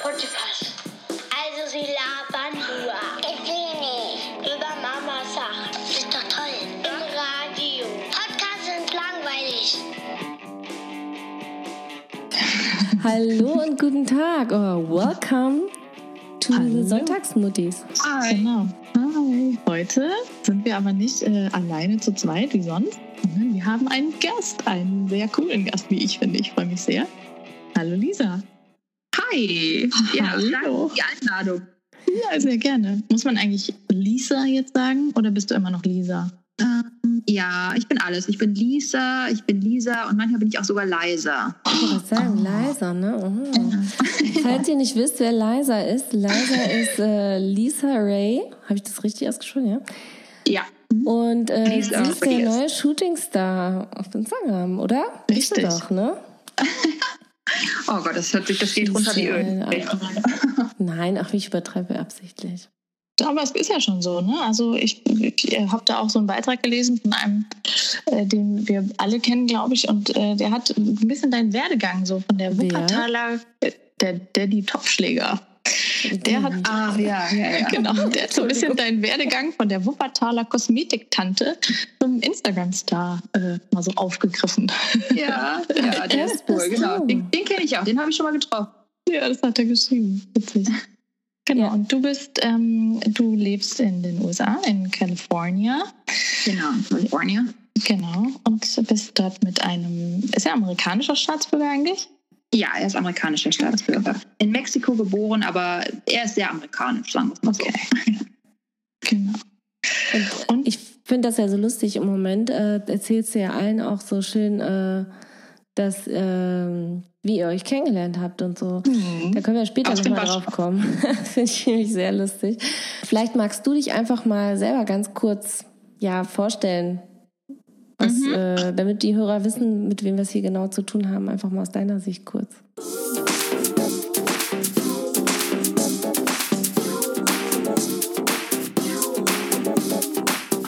Podcast. Also sie labern nur. Ich will nicht. Über Mama Sachen. Ist doch toll. Im Radio. Podcasts sind langweilig. Hallo und guten Tag. Oh, welcome to Hallo. the Sonntagsmuttis. Genau. Hi. Heute sind wir aber nicht äh, alleine zu zweit wie sonst, sondern wir haben einen Gast, einen sehr coolen Gast, wie ich finde. Ich freue mich sehr. Hallo Lisa. Hi. Ja, Hallo. danke für die Einladung. Ja, sehr gerne. Muss man eigentlich Lisa jetzt sagen oder bist du immer noch Lisa? Ähm, ja, ich bin alles. Ich bin Lisa, ich bin Lisa und manchmal bin ich auch sogar leiser. Ich wollte gerade sagen, Oh. Liza, ne? Mhm. Falls ihr nicht wisst, wer Liza ist, Liza ist äh, Lisa Ray. Habe ich das richtig ausgesprochen, ja? Ja. Und äh, sie Lisa ist der neue Shootingstar auf Instagram, oder? Bist du Richtig. doch, ne? Oh Gott, das hört sich, das geht runter wie Öl. Alter. Nein, ach, ich übertreibe absichtlich. Aber es ist ja schon so, ne? Also ich, ich habe da auch so einen Beitrag gelesen von einem, äh, den wir alle kennen, glaube ich, und äh, der hat ein bisschen deinen Werdegang so von der? Wuppertaler, äh, der Daddy Topfschläger. Der hat, Ach ja, ja, ja. genau, der hat so ein bisschen deinen Werdegang von der Wuppertaler Kosmetiktante zum Instagram-Star äh, mal so aufgegriffen. Ja, ja, der ist cool, genau. Den, den kenne ich auch, den habe ich schon mal getroffen. Ja, das hat er geschrieben. Witzig. Genau, Ja. und du bist, ähm, du lebst in den USA, in California. Genau, California. Genau. Und bist dort mit einem, ist er amerikanischer Staatsbürger eigentlich? Ja, er ist amerikanischer Staatsbürger. In Mexiko geboren, aber er ist sehr amerikanisch, sagen wir es mal so. Genau. Und, Und- ich finde das ja so lustig im Moment. Äh, erzählst du ja allen auch so schön, äh, dass, ähm, wie ihr euch kennengelernt habt und so. Da können wir später nochmal drauf kommen. Das finde ich nämlich sehr lustig. Vielleicht magst du dich einfach mal selber ganz kurz ja, vorstellen, was, Mhm. äh, damit die Hörer wissen, mit wem wir es hier genau zu tun haben. Einfach mal aus deiner Sicht kurz.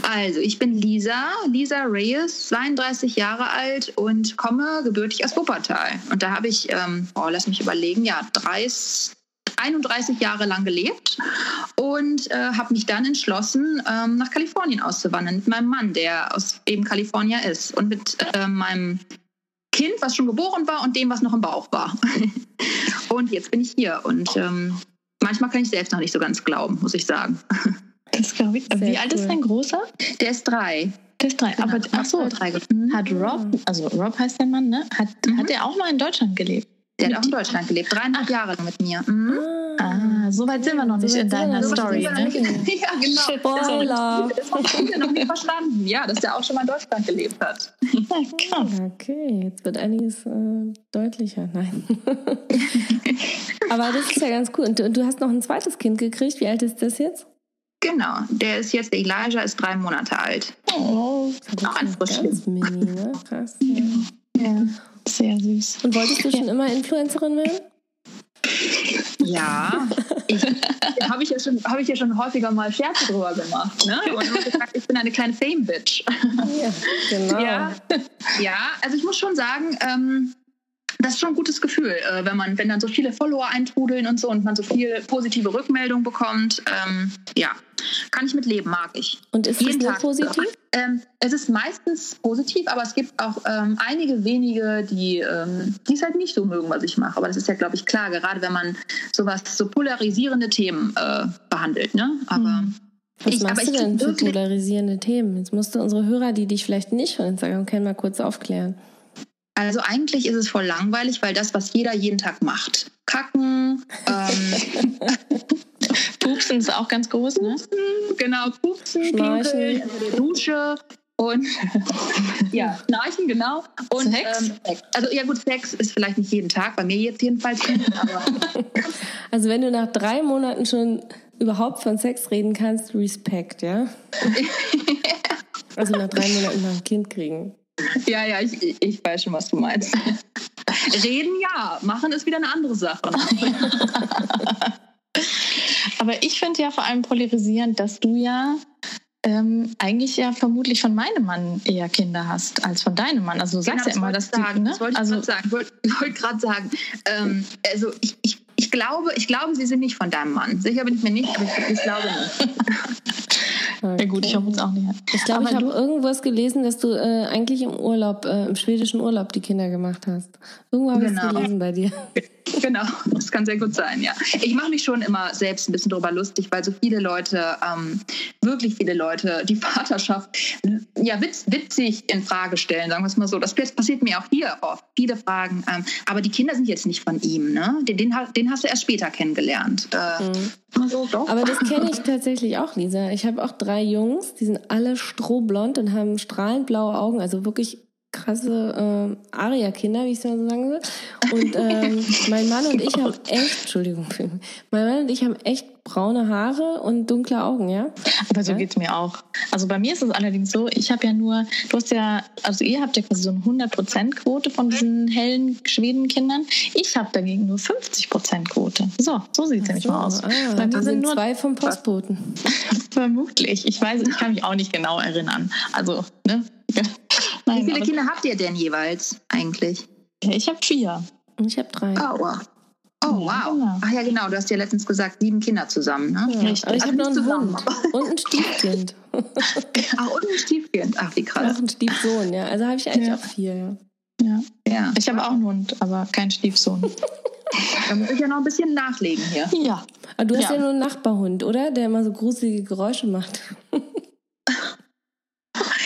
Also, ich bin Lisa, Lisa Reyes, 32 Jahre alt und komme gebürtig aus Wuppertal. Und da habe ich, ähm, oh, lass mich überlegen, ja, 30, 31 Jahre lang gelebt und äh, habe mich dann entschlossen, ähm, nach Kalifornien auszuwandern mit meinem Mann, der aus eben Kalifornien ist und mit äh, meinem Kind, was schon geboren war und dem, was noch im Bauch war. und jetzt bin ich hier und ähm, manchmal kann ich selbst noch nicht so ganz glauben, muss ich sagen. Das glaube ich. Sehr Wie alt ist cool. dein Großer? Der ist drei. Der ist drei. Aber ach so, drei. hat Rob, also Rob heißt der Mann, ne? Hat, Mhm. hat er auch mal in Deutschland gelebt? Der hat auch in Deutschland gelebt, dreieinhalb Jahre lang mit mir. Mhm. Ah, so weit sind wir noch nicht in deiner. Story, ne? nicht. Ja, genau. Spoiler. Das haben wir noch nie verstanden. Ja, dass der auch schon mal in Deutschland gelebt hat. Krass. Okay, jetzt wird einiges äh, deutlicher. Nein. Aber das ist ja ganz cool. Und du, und du hast noch ein zweites Kind gekriegt. Wie alt ist das jetzt? Genau. Der ist jetzt, Elijah ist drei Monate alt. Oh, Auch ein Frischling. Mini, ne? Krass. Ja. ja, sehr süß. Und wolltest du schon immer Influencerin werden? Ja, ich, habe ich, ja schon- habe ich ja schon häufiger mal Scherze drüber gemacht. Ne? Und gesagt, ich bin eine kleine Fame-Bitch. Ja, genau. Ja, ja, also ich muss schon sagen, ähm, das ist schon ein gutes Gefühl, äh, wenn man, wenn dann so viele Follower eintrudeln und so und man so viel positive Rückmeldung bekommt. Ähm, ja, kann ich mit leben, mag ich. Und ist das nur positiv? Ähm, es ist meistens positiv, aber es gibt auch ähm, einige wenige, die ähm, es halt nicht so mögen, was ich mache. Aber das ist ja, glaube ich, klar, gerade wenn man sowas, so polarisierende Themen äh, behandelt. Ne? Aber Mhm. Was ich- machst du denn für polarisierende Themen? Jetzt musst du unsere Hörer, die dich vielleicht nicht von Instagram kennen, mal kurz aufklären. Also eigentlich ist es voll langweilig, weil das, was jeder jeden Tag macht. Kacken, ähm, Pupsen ist auch ganz groß, ne? genau, pupsen, Schnarchen. pinkeln, der Dusche und ja, schnarchen, genau. Und Sex? Ähm, Sex. Also ja gut, Sex ist vielleicht nicht jeden Tag, bei mir jetzt jedenfalls Also wenn du nach drei Monaten schon überhaupt von Sex reden kannst, Respekt, ja? Also nach drei Monaten nach dem Kind kriegen. Ja, ja, ich, ich- weiß schon, was du meinst. Reden ja, machen ist wieder eine andere Sache. Aber ich finde ja vor allem polarisierend, dass du ja ähm, eigentlich ja vermutlich von meinem Mann eher Kinder hast als von deinem Mann. Also du sagst Genau, ja immer, dass sagen. ne? Das wollte ich also gerade sagen. Wollte gerade sagen. Ähm, also ich, ich, Ich glaube, ich glaube, sie sind nicht von deinem Mann. Sicher bin ich mir nicht, aber ich, ich glaube nicht. Ja gut, ich hoffe es auch nicht. Ich glaube, ich habe irgendwas gelesen, dass du äh, eigentlich im Urlaub, äh, im schwedischen Urlaub die Kinder gemacht hast. Irgendwo habe ich Genau. es gelesen bei dir. Genau, das kann sehr gut sein, ja. Ich mache mich schon immer selbst ein bisschen drüber lustig, weil so viele Leute, ähm, wirklich viele Leute, die Vaterschaft ja witz, witzig in Frage stellen, sagen wir es mal so. Das passiert mir auch hier oft, viele Fragen. Ähm, aber die Kinder sind jetzt nicht von ihm, ne? Den, den, den hast du erst später kennengelernt. Äh, Mhm. so, doch. Aber das kenne ich tatsächlich auch, Lisa. Ich habe auch drei Jungs, die sind alle strohblond und haben strahlend blaue Augen, also wirklich krasse ähm, Aria-Kinder, wie ich es mal so sagen will. Und ähm, mein Mann und ich haben echt, Entschuldigung, mein Mann und ich haben echt braune Haare und dunkle Augen, ja? Aber so Ja? geht's mir auch. Also bei mir ist es allerdings so, ich habe ja nur, du hast ja, also ihr habt ja quasi so eine 100%-Quote von diesen hellen Schwedenkindern. Ich habe dagegen nur 50%-Quote. So, so sieht's nämlich mal aus. Ah, Bei mir sind sind nur zwei vom Postboten. vermutlich. Ich weiß, ich kann mich auch nicht genau erinnern. Also, ne? Nein, Wie viele Kinder habt ihr denn jeweils eigentlich? Ich habe vier. Und ich habe drei. Oh, wow. Oh, Ja, wow. genau. Ach ja, genau, du hast ja letztens gesagt, sieben Kinder zusammen, ne? Ja, Richtig. aber ich Also habe noch nicht einen zusammen, Hund und ein Stiefkind. Ach, und ein Stiefkind. Ach, wie krass. Noch ein Stiefsohn, ja. Also habe ich eigentlich Ja. auch vier, ja. Ja. Ja. Ich habe auch einen Hund, aber keinen Stiefsohn. Da muss ich ja noch ein bisschen nachlegen hier. ja. Aber du hast ja. Ja. nur einen Nachbarhund, oder? Der immer so gruselige Geräusche macht.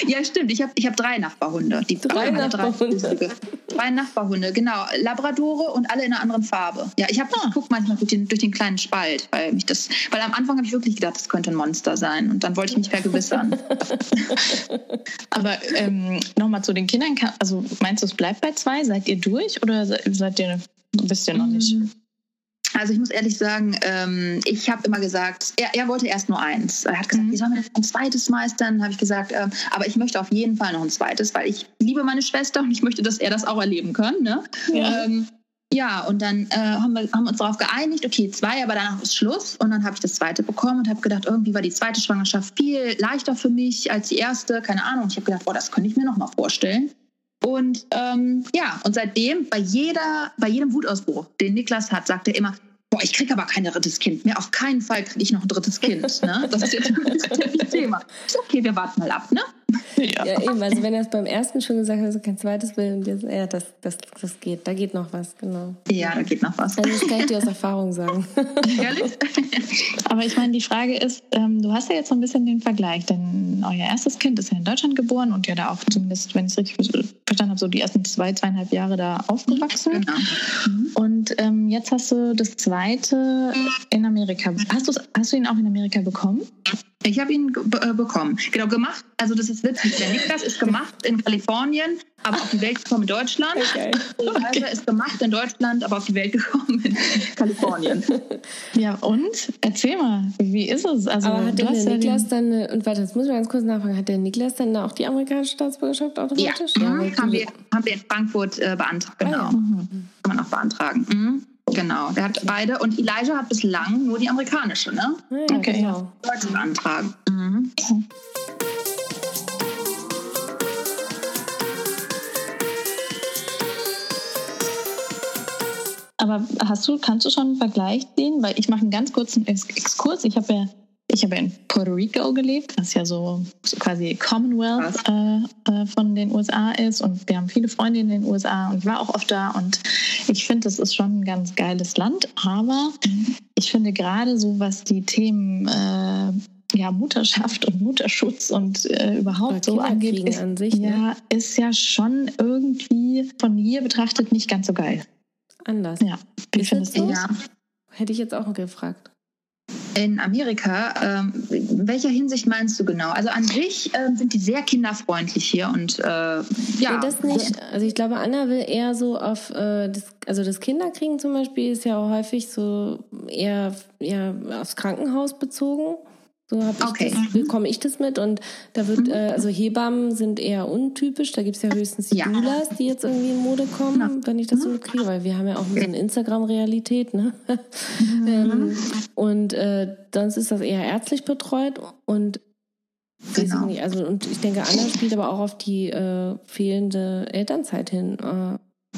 Ja, stimmt. Ich habe ich hab drei Nachbarhunde. Die Drei Nachbarhunde. Drei, drei Nachbarhunde, genau. Labradore und alle in einer anderen Farbe. Ja, ich, hab- Ah. manchmal durch den, durch den kleinen Spalt, weil mich das, weil am Anfang habe ich wirklich gedacht, das könnte ein Monster sein. Und dann wollte ich mich vergewissern. Aber ähm, nochmal zu den Kindern. Also meinst du, es bleibt bei zwei? Seid ihr durch oder se- seid ihr, wisst ihr noch nicht? Also ich muss ehrlich sagen, ähm, ich habe immer gesagt, er, er wollte erst nur eins. Er hat gesagt, Mhm. wie sollen wir denn ein zweites meistern? Habe ich gesagt, ähm, aber ich möchte auf jeden Fall noch ein zweites, weil ich liebe meine Schwester und ich möchte, dass er das auch erleben kann. Ne? Ja. Ähm, ja, und dann äh, haben wir haben uns darauf geeinigt, okay, zwei, aber danach ist Schluss. Und dann habe ich das zweite bekommen und habe gedacht, irgendwie war die zweite Schwangerschaft viel leichter für mich als die erste. Keine Ahnung. Ich habe gedacht, boah, das könnte ich mir noch mal vorstellen. Und ähm, ja, und seitdem bei jeder, bei jedem Wutausbruch, den Niklas hat, sagt er immer, boah, ich kriege aber kein drittes Kind mehr. Auf keinen Fall kriege ich noch ein drittes Kind. Ne? Das ist jetzt das Thema. So, okay, wir warten mal ab, ne? Ja. Ja, eben. Also wenn er es beim ersten schon gesagt hat, dass er kein zweites will, und jetzt, ja, das, das, das geht. Da geht noch was, genau. Ja, da geht noch was. Also das kann ich dir aus Erfahrung sagen. Ehrlich? Aber ich meine, die Frage ist, ähm, du hast ja jetzt so ein bisschen den Vergleich, denn euer erstes Kind ist ja in Deutschland geboren und ja da auch zumindest, wenn ich es richtig verstanden habe, so die ersten zwei, zweieinhalb Jahre da aufgewachsen. Genau. Und ähm, jetzt hast du das zweite in Amerika. Hast, hast du ihn auch in Amerika bekommen? Ich habe ihn äh, bekommen. Genau, gemacht. Also das ist witzig. Der Niklas ist gemacht in Kalifornien, aber auf die Welt gekommen in Deutschland. Okay. Die Reise ist gemacht in Deutschland, aber auf die Welt gekommen in Kalifornien. Ja, und? Erzähl mal, wie ist es? Also, Aber hat der ja Niklas den, dann, eine- und warte, jetzt muss ich mal ganz kurz nachfragen, hat der Niklas dann auch die amerikanische Staatsbürgerschaft Ja, automatisch? mhm. weil haben, wir, haben wir in Frankfurt äh, beantragt. Ah, Genau, ja. Mhm. kann man auch beantragen. Mhm. Genau, der hat beide. Und Elijah hat bislang nur die amerikanische, ne? Ja, Okay, genau. Deutsche beantragen. Mhm. Aber hast du, kannst du schon einen Vergleich sehen? Weil ich mache einen ganz kurzen Ex Exkurs. Ich habe ja, ich habe in Puerto Rico gelebt, was ja so, so quasi Commonwealth äh, äh, von den USA ist. Und wir haben viele Freunde in den USA und ich war auch oft da. Und ich finde, das ist schon ein ganz geiles Land. Aber ich finde gerade so, was die Themen äh, ja, Mutterschaft und Mutterschutz und äh, überhaupt so angeht, ist, an sich, ne? ja, ist ja schon irgendwie von hier betrachtet nicht ganz so geil. Anders. Ja, wie Ist findest das du so? es? Ja. Hätte ich jetzt auch gefragt. In Amerika, ähm, in welcher Hinsicht meinst du genau? Also an sich ähm, sind die sehr kinderfreundlich hier und äh, ja. nee, das nicht. Also ich glaube, Anna will eher so auf äh, das, also das Kinderkriegen zum Beispiel ist ja auch häufig so eher ja, aufs Krankenhaus bezogen. So Okay. das, bekomme ich das mit. Und da wird, äh, also Hebammen sind eher untypisch. Da gibt es ja höchstens die Ja. Doulas, die jetzt irgendwie in Mode kommen, Ja. wenn ich das so mitkriege, weil wir haben ja auch so eine Instagram-Realität, ne? ähm, und äh, sonst ist das eher ärztlich betreut und Genau. also und ich denke, Anna spielt aber auch auf die äh, fehlende Elternzeit hin.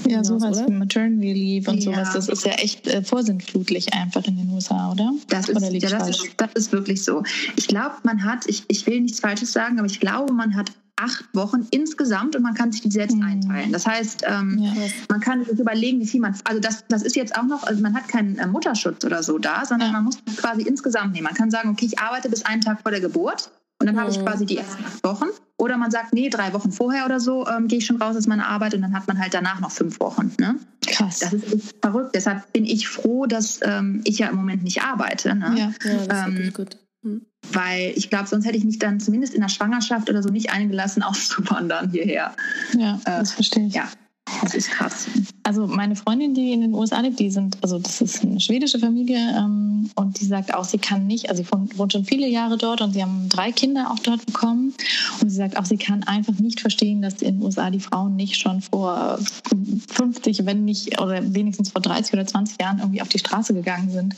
Ja, hinaus, sowas oder? wie Maternity Leave und Ja. sowas, das ist ja echt äh, vorsintflutlich einfach in den USA, oder? Das ist, oder ja, das, ist, das ist wirklich so. Ich glaube, man hat, ich, ich will nichts Falsches sagen, aber ich glaube, man hat acht Wochen insgesamt und man kann sich die selbst Mhm. einteilen. Das heißt, ähm, Ja. Man kann sich überlegen, wie viel man, also das, das ist jetzt auch noch, also man hat keinen äh, Mutterschutz oder so da, sondern Ja. man muss quasi insgesamt nehmen. Man kann sagen, okay, ich arbeite bis einen Tag vor der Geburt und dann habe ich Mhm. quasi die ersten acht Wochen. Oder man sagt, nee, drei Wochen vorher oder so ähm, gehe ich schon raus aus meiner Arbeit und dann hat man halt danach noch fünf Wochen. Ne? Krass. Das ist verrückt. Deshalb bin ich froh, dass ähm, ich ja im Moment nicht arbeite. Ne? ja. Ja, das ist Ähm, wirklich gut. Hm. Weil ich glaube, sonst hätte ich mich dann zumindest in der Schwangerschaft oder so nicht eingelassen, auszuwandern hierher. ja, das verstehe ich. Ja, das ist krass. Also meine Freundin, die in den USA lebt, die sind, also das ist eine schwedische Familie ähm, und die sagt auch, sie kann nicht, also sie wohnt schon viele Jahre dort und sie haben drei Kinder auch dort bekommen und sie sagt auch, sie kann einfach nicht verstehen, dass in den USA die Frauen nicht schon vor 50, wenn nicht, oder wenigstens vor 30 oder 20 Jahren irgendwie auf die Straße gegangen sind.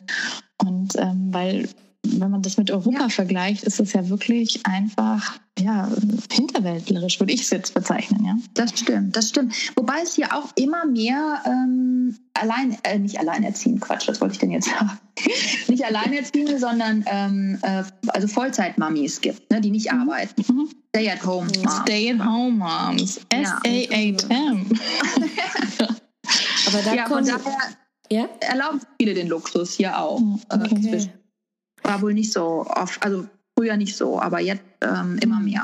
Und ähm, weil wenn man das mit Europa Ja. vergleicht, ist es ja wirklich einfach ja, hinterwäldlerisch, würde ich es jetzt bezeichnen, ja. Das stimmt, das stimmt. Wobei es hier auch immer mehr ähm, allein, äh, nicht alleinerziehend, Quatsch, was wollte ich denn jetzt sagen? nicht alleinerziehende, sondern ähm, äh, also Vollzeit-Mamis gibt, ne, die nicht Mhm. arbeiten. Mhm. Stay-at-home Moms. Stay-at-home Moms. Ja. S-A-A-M. Aber da Ja, von kommt. daher Ja? erlauben viele den Luxus hier auch. Mhm, Äh, okay. War wohl nicht so oft, also früher nicht so, aber jetzt ähm, Mhm. immer mehr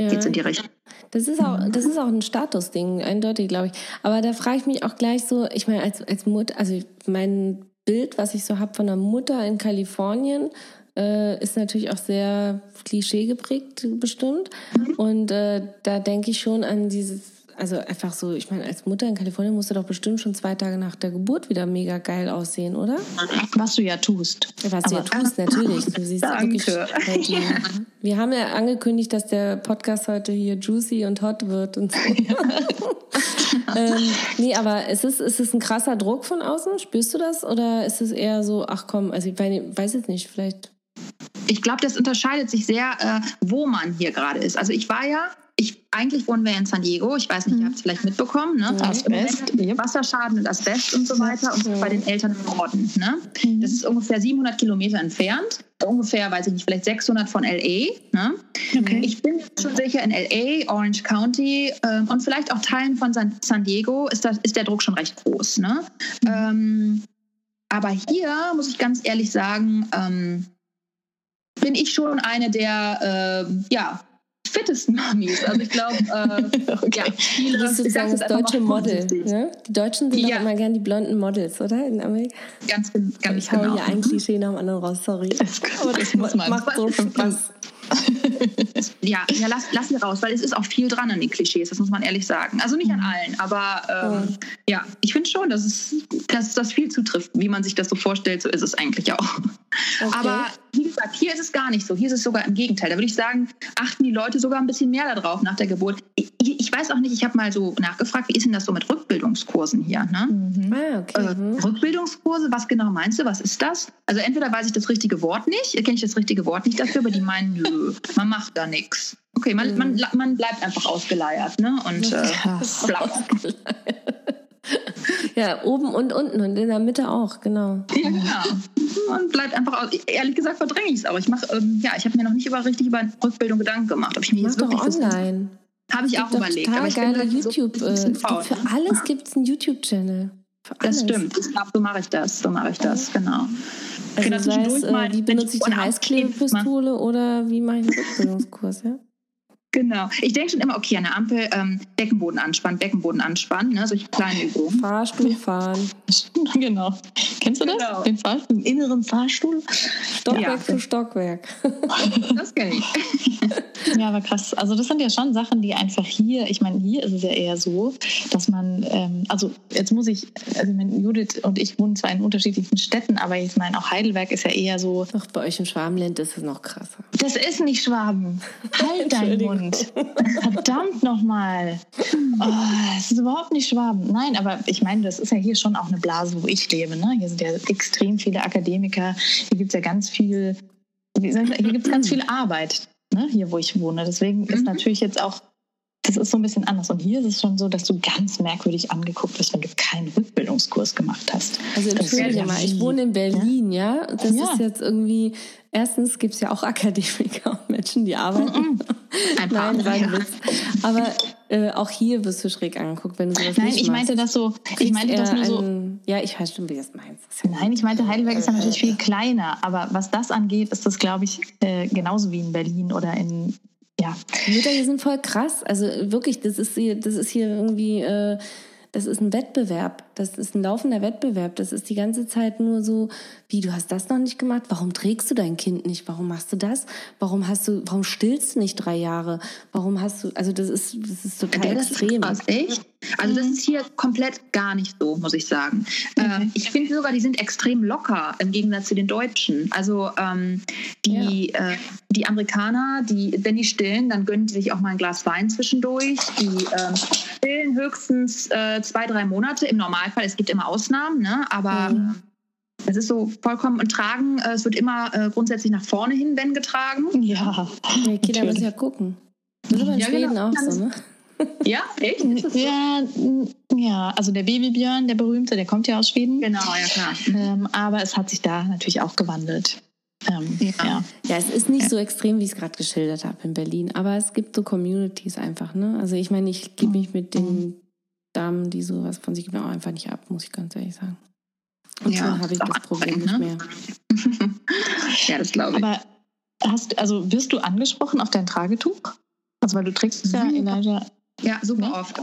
Ja. geht's in die Richtung. Das ist auch, das ist auch ein Statusding, eindeutig, glaube ich. Aber da frage ich mich auch gleich so, ich meine, als, als Mutter, also mein Bild, was ich so habe von einer Mutter in Kalifornien, äh, ist natürlich auch sehr klischee geprägt, bestimmt. Und äh, da denke ich schon an dieses, also einfach so, ich meine, als Mutter in Kalifornien musst du doch bestimmt schon zwei Tage nach der Geburt wieder mega geil aussehen, oder? Was du ja tust. Was du ja tust, natürlich. Du siehst ja wirklich. Halt die- Wir haben ja angekündigt, dass der Podcast heute hier juicy und hot wird und so. ähm, nee, aber ist es, ist es ein krasser Druck von außen? Spürst du das? Oder ist es eher so, ach komm, also ich weiß- weiß jetzt nicht, vielleicht. Ich glaube, das unterscheidet sich sehr, äh, wo man hier gerade ist. Also ich war ja, ich, eigentlich wohnen wir in San Diego. Ich weiß nicht, ihr habt es vielleicht mitbekommen. Ne? Ja. Asbest, yep. Wasserschaden und Asbest und so weiter und Ja. bei den Eltern im Norden. Ne? Mhm. Das ist ungefähr 700 Kilometer entfernt. Ungefähr, weiß ich nicht, vielleicht 600 von L.A. Ne? Okay. Ich bin schon sicher, in L.A., Orange County ähm, und vielleicht auch Teilen von San, San Diego ist, das, ist der Druck schon recht groß. Ne? Ähm, aber hier, muss ich ganz ehrlich sagen, ähm, bin ich schon eine der ähm, ja, fittesten Mamis. Also ich glaube, äh, ja, viele, Das ist ich sozusagen das deutsche Model. Ne? Die Deutschen sind Ja. immer gern die blonden Models, oder? In Amerika. Ganz, ganz ich hau genau. hier ein Klischee nach dem anderen raus, sorry. Das, Aber das muss man. macht so Spaß. Ja, ja lass, lass sie raus, weil es ist auch viel dran an den Klischees, das muss man ehrlich sagen. Also nicht an Mhm. allen, aber ähm, ja, ich finde schon, dass es dass das viel zutrifft, wie man sich das so vorstellt, so ist es eigentlich auch. Okay. Aber wie gesagt, hier ist es gar nicht so. Hier ist es sogar im Gegenteil. Da würde ich sagen, achten die Leute sogar ein bisschen mehr darauf nach der Geburt. Ich, ich weiß auch nicht, ich habe mal so nachgefragt, wie ist denn das so mit Rückbildungskursen hier? Ne? Mhm. Ah, okay. Mhm. Rückbildungskurse, was genau meinst du? Was ist das? Also entweder weiß ich das richtige Wort nicht, kenne ich das richtige Wort nicht dafür, aber die meinen, nö, man macht da nichts. Okay, man, man, man bleibt einfach ausgeleiert, ne? Und äh, blau. Ja, oben und unten und in der Mitte auch, genau. Ja, genau. Man bleibt einfach aus. Ehrlich gesagt verdränge ich es auch. Ich mache, ähm, ja, ich habe mir noch nicht über richtig über Rückbildung Gedanken gemacht, ob ich mir jetzt wirklich das online. habe ich auch überlegt. Total aber ich geile so YouTube. bisschen äh, faul, für ne? alles gibt es einen YouTube-Channel. Das stimmt. Ich glaube, so mache ich das. So mache ich das, genau. Also Genau, sei es, zwischendurch mal, äh, wie benutze ich ich die Heißklebepistole oder wie mache ich einen Rückbildungskurs, ja? Genau. Ich denke schon immer, okay, an der Ampel ähm, Beckenboden anspannen, Beckenboden anspannen, ne, solche kleinen Übungen. Fahrstuhl fahren, Genau. Kennst du das? Genau. Den Fahrstuhl, den inneren Fahrstuhl? Stockwerk Ja. für Stockwerk. Das kenne ich. Ja, aber krass. Also das sind ja schon Sachen, die einfach hier, ich meine, hier ist es ja eher so, dass man, ähm, also jetzt muss ich, also Judith und ich wohnen zwar in unterschiedlichen Städten, aber ich meine, auch Heidelberg ist ja eher so, Doch bei euch im Schwabenland ist es noch krasser. das ist nicht Schwaben. Halt deinen Entschuldigung. Mund. Verdammt nochmal. Oh, es ist überhaupt nicht Schwaben. Nein, aber ich meine, das ist ja hier schon auch eine Blase, wo ich lebe. Ne? Hier sind ja extrem viele Akademiker. Hier gibt es ja ganz viel, hier gibt ganz viel Arbeit, ne? hier wo ich wohne. Deswegen ist Mhm. natürlich jetzt auch, das ist so ein bisschen anders. Und hier ist es schon so, dass du ganz merkwürdig angeguckt wirst, wenn du keinen Rückbildungskurs gemacht hast. Also entschuldige mal, ich wohne in Berlin, ja. Das Ja. ist jetzt irgendwie, erstens gibt es ja auch Akademiker und Menschen, die arbeiten. Ein paar. Nein, war ein ja. Aber äh, auch hier wirst du schräg angeguckt, wenn du sowas Nein, nicht ich meinte das so, ich meinte das nur so, einen- Ja, ich weiß schon, wie das meinst. Das ja- Nein, ich meinte, Heidelberg ist ja natürlich viel kleiner, aber was das angeht, ist das, glaube ich, äh, genauso wie in Berlin oder in, ja. Die Mütter hier sind voll krass. Also wirklich, das ist hier, das ist hier irgendwie, äh, das ist ein Wettbewerb. Das ist ein laufender Wettbewerb. Das ist die ganze Zeit nur so, wie du hast das noch nicht gemacht. Warum trägst du dein Kind nicht? Warum machst du das? Warum hast du, warum stillst du nicht drei Jahre? Warum hast du, also das ist, das ist total Ja, das ist extrem. krass, echt? Also das ist hier komplett gar nicht so, muss ich sagen. Ähm, ich finde sogar, die sind extrem locker im Gegensatz zu den Deutschen. Also ähm, die, äh, die Amerikaner, die, wenn die stillen, dann gönnen die sich auch mal ein Glas Wein zwischendurch. Die ähm, stillen höchstens äh, zwei, drei Monate im Normalfall. Es gibt immer Ausnahmen, ne? aber Mhm. ähm, es ist so vollkommen und tragen. Äh, es wird immer äh, grundsätzlich nach vorne hin, wenn getragen. Ja. Ja, Kinder müssen ja gucken. Das ist aber in Ja, Schweden genau. auch so, ne? Ja, echt? So? Ja, ja, also der Babybjörn, der berühmte, der kommt ja aus Schweden. Genau, ja klar. Ähm, aber es hat sich da natürlich auch gewandelt. Ähm, Ja. ja. Ja, es ist nicht so extrem, wie ich es gerade geschildert habe in Berlin, aber es gibt so Communities einfach, ne? Also ich meine, ich gebe mich mit den Damen, die sowas von sich geben, auch einfach nicht ab, muss ich ganz ehrlich sagen. Und Ja, schon habe ich das Problem nicht anstrengend, mehr. ja, das glaube ich. Aber hast, also wirst du angesprochen auf dein Tragetuch? Also weil du trägst es ja, Mhm. Elijah. Ja, super Ne? oft.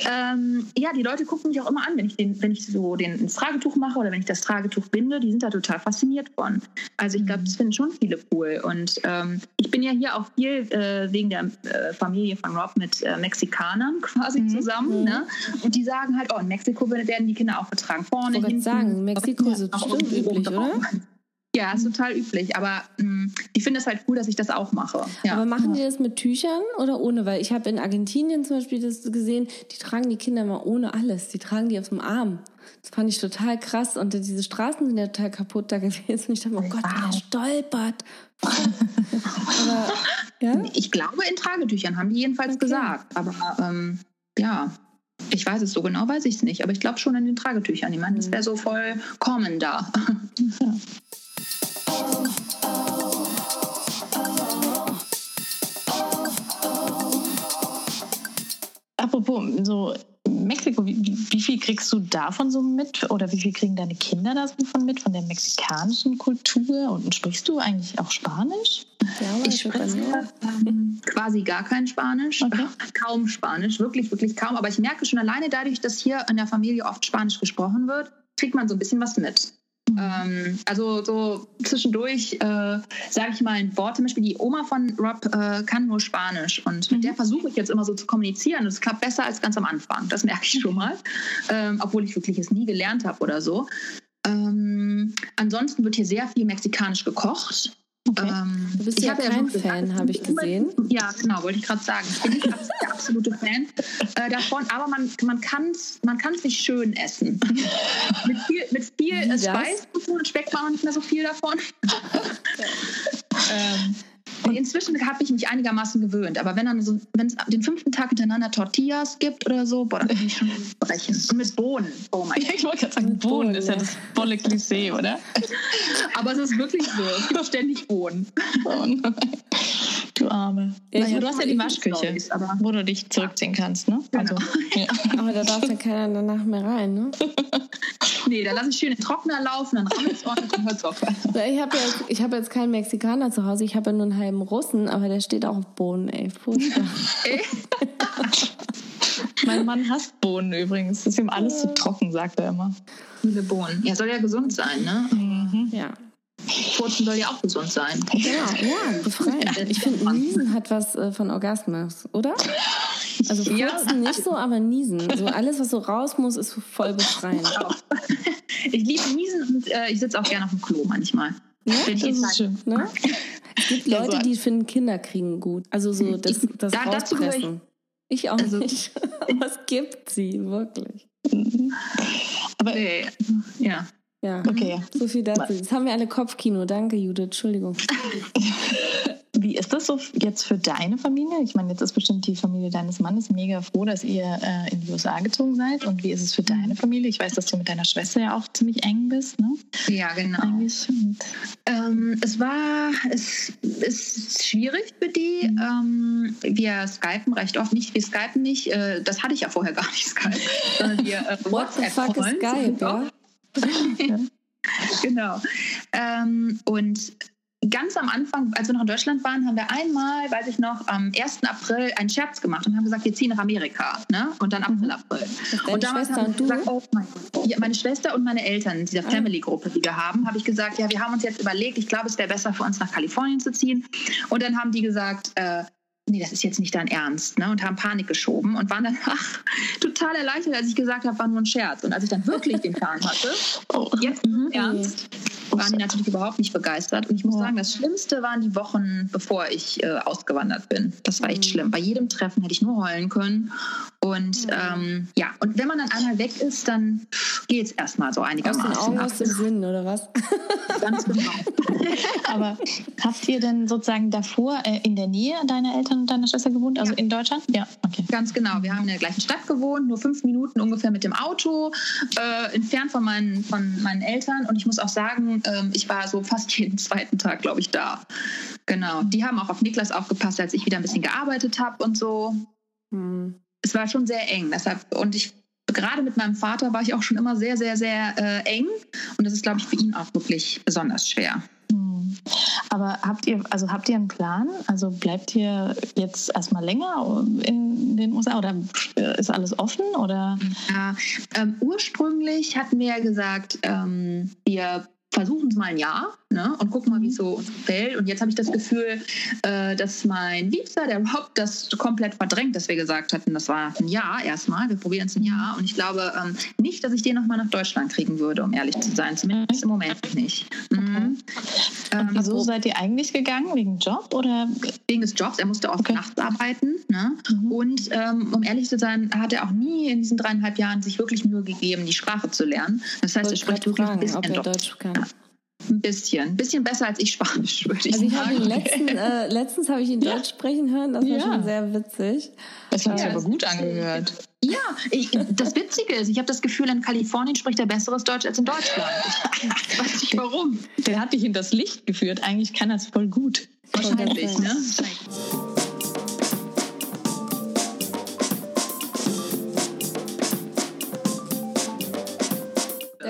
Ähm, ja, die Leute gucken mich auch immer an, wenn ich, den, wenn ich so den, das Tragetuch mache oder wenn ich das Tragetuch binde. Die sind da total fasziniert von. Also ich glaube, das finden schon viele cool. Und ähm, ich bin ja hier auch viel äh, wegen der äh, Familie von Rob mit äh, Mexikanern quasi Mhm. zusammen. Mhm. Ne? Und die sagen halt, oh, in Mexiko werden die Kinder auch vertragen. Vorne, Ich wollte sagen, Mexiko ist auch bestimmt üblich, oder? Ja, ist total üblich. Aber mh, ich finde es halt cool, dass ich das auch mache. Ja. Aber machen die das mit Tüchern oder ohne? Weil ich habe in Argentinien zum Beispiel das gesehen, die tragen die Kinder mal ohne alles. Die tragen die auf dem Arm. Das fand ich total krass. Und diese Straßen sind ja total kaputt da gewesen. Und ich dachte, oh Gott, wie der stolpert. Aber, ja? Ich glaube, in Tragetüchern haben die jedenfalls Okay. gesagt. Aber ähm, ja, ich weiß es so genau, weiß ich es nicht. Aber ich glaube schon in den Tragetüchern. Ich meine, das wäre so voll common da. Apropos, so Mexiko, wie, wie viel kriegst du davon so mit? Oder wie viel kriegen deine Kinder davon mit, von der mexikanischen Kultur? Und sprichst du eigentlich auch Spanisch? Ja, Ich spreche ähm, quasi gar kein Spanisch, Okay. kaum Spanisch, wirklich, wirklich kaum. Aber ich merke schon alleine dadurch, dass hier in der Familie oft Spanisch gesprochen wird, kriegt man so ein bisschen was mit. Ähm, also so zwischendurch, äh, sage ich mal ein Wort, zum Beispiel die Oma von Rob äh, kann nur Spanisch. Und mit der versuche ich jetzt immer so zu kommunizieren. Und es klappt besser als ganz am Anfang, das merke ich schon mal, ähm, obwohl ich wirklich es nie gelernt habe oder so. Ähm, ansonsten wird hier sehr viel mexikanisch gekocht. Okay. Ähm, Du bist ja habe kein gesagt, Fan, habe ich gesehen. Ja, genau, wollte ich gerade sagen. Ich bin nicht der absolute Fan äh, davon, aber man, man kann es man kann's nicht schön essen. mit viel, mit viel? Speis und schmeckt man nicht mehr so viel davon. ähm, und inzwischen habe ich mich einigermaßen gewöhnt. Aber wenn dann so, wenn es den fünften Tag hintereinander Tortillas gibt oder so, boah, dann kann ich schon brechen. Und mit Bohnen. Oh mein Gott. Ich wollte gerade sagen, Bohnen Bohnen ist ja ja. das volle Klischee, oder? Aber es ist wirklich so. Es gibt ständig Bohnen. Bohnen. Du Arme. Ja, naja, du hast ja die Waschküche, Storys, aber- wo du dich zurückziehen kannst, ne? Genau. ja. Aber da darf dann keiner danach mehr rein, ne? Nee, da lasse ich schön den Trockner laufen, dann rammelt es ordentlich und hört auf. Ich habe jetzt, ich hab jetzt keinen Mexikaner zu Hause, ich habe ja nur einen halben Russen, aber der steht auch auf Bohnen, ey. Furchtbar. Mein Mann hasst Bohnen übrigens. Das ist ihm alles zu trocken, sagt er immer. Viele Bohnen. Ja, soll ja gesund sein, ne? Mhm. Ja. Furzen soll ja auch gesund sein. Genau, ja, befreiend. Ich finde, Niesen hat was äh, von Orgasmus, oder? Also Furzen Ja. nicht so, aber Niesen. So alles, was so raus muss, ist voll befreiend. Ich liebe Niesen und äh, ich sitze auch gerne auf dem Klo manchmal. Ja, ich Das ist schön. Ne? Es gibt Ja, Leute, die finden Kinderkriegen gut. Also so das, das da- gehöre ich- Rauspressen. Ich auch Also- nicht. Es gibt sie, wirklich. Aber Nee. Ja. Ja. okay. So viel dazu. Jetzt haben wir alle Kopfkino. Danke, Judith. Entschuldigung. Wie ist das so jetzt für deine Familie? Ich meine, jetzt ist bestimmt die Familie deines Mannes mega froh, dass ihr äh, in die USA gezogen seid. Und wie ist es für deine Familie? Ich weiß, dass du mit deiner Schwester ja auch ziemlich eng bist, ne? Ja, genau. Ähm, es war, es ist schwierig für die. Mhm. Ähm, wir skypen recht oft nicht. Wir skypen nicht. Äh, das hatte ich ja vorher gar nicht, Skype. Sondern wir äh, WhatsApp Skype, ja? genau. Ähm, und ganz am Anfang, als wir noch in Deutschland waren, haben wir einmal, weiß ich noch, am 1. April einen Scherz gemacht und haben gesagt, wir ziehen nach Amerika. Ne? Und dann April, April. Und damals Schwester haben wir gesagt, oh mein Gott. Ja, meine Schwester und meine Eltern in dieser ah. Family-Gruppe, die wir haben, habe ich gesagt, ja, wir haben uns jetzt überlegt, ich glaube, es wäre besser für uns nach Kalifornien zu ziehen. Und dann haben die gesagt, äh, nee, das ist jetzt nicht dein Ernst, ne? Und haben Panik geschoben und waren dann ach, total erleichtert, als ich gesagt habe, war nur ein Scherz. Und als ich dann wirklich den Plan hatte, oh. jetzt mhm. ernst, waren die natürlich überhaupt nicht begeistert. Und ich muss oh. sagen, das Schlimmste waren die Wochen, bevor ich äh, ausgewandert bin. Das war echt mhm. schlimm. Bei jedem Treffen hätte ich nur heulen können. Und mhm. ähm, ja, und wenn man dann einmal weg ist, dann geht es erstmal so einigermaßen. Aus den Augen, aus dem Sinn, oder was? Ganz genau. Aber habt ihr denn sozusagen davor äh, in der Nähe deiner Eltern und deiner Schwester gewohnt, also ja. in Deutschland? Ja, okay. Ganz genau. Wir haben in der gleichen Stadt gewohnt, nur fünf Minuten ungefähr mit dem Auto, äh, entfernt von meinen, von meinen Eltern. Und ich muss auch sagen, äh, ich war so fast jeden zweiten Tag, glaube ich, da. Genau. Die haben auch auf Niklas aufgepasst, als ich wieder ein bisschen gearbeitet habe und so. Mhm. Es war schon sehr eng. Deshalb, und ich gerade mit meinem Vater war ich auch schon immer sehr, sehr, sehr äh, eng. Und das ist, glaube ich, für ihn auch wirklich besonders schwer. Aber habt ihr, also habt ihr einen Plan? Also bleibt ihr jetzt erstmal länger in den USA oder ist alles offen? Oder? Ja, ähm, ursprünglich hatten wir ja gesagt, ähm, wir versuchen es mal ein Jahr ne, und gucken mal, wie es so uns gefällt. Und jetzt habe ich das Gefühl, äh, dass mein Liebster, der Rob, das komplett verdrängt, dass wir gesagt hatten, das war ein Jahr erstmal, wir probieren es ein Jahr. Und ich glaube ähm, nicht, dass ich den nochmal nach Deutschland kriegen würde, um ehrlich zu sein. Zumindest im Moment nicht. Mhm. Ähm, wieso seid ihr eigentlich gegangen? Wegen Job oder? Wegen des Jobs. Er musste oft okay. nachts arbeiten. Ne? Mhm. Und ähm, um ehrlich zu sein, hat er auch nie in diesen dreieinhalb Jahren sich wirklich Mühe gegeben, die Sprache zu lernen. Das heißt, er spricht wirklich fragen, ein bisschen Deutsch. Kann. Ja. Ein bisschen. Ein bisschen besser als ich Spanisch, würde ich also ich sagen. Habe letzten, äh, letztens habe ich ihn Deutsch sprechen hören, das war ja. schon sehr witzig. Das hat sich aber gut angehört. Ja, ich, das Witzige ist, ich habe das Gefühl, in Kalifornien spricht er besseres Deutsch als in Deutschland. Ich weiß nicht warum. Der hat dich in das Licht geführt. Eigentlich kann er es voll gut. Wahrscheinlich, ne?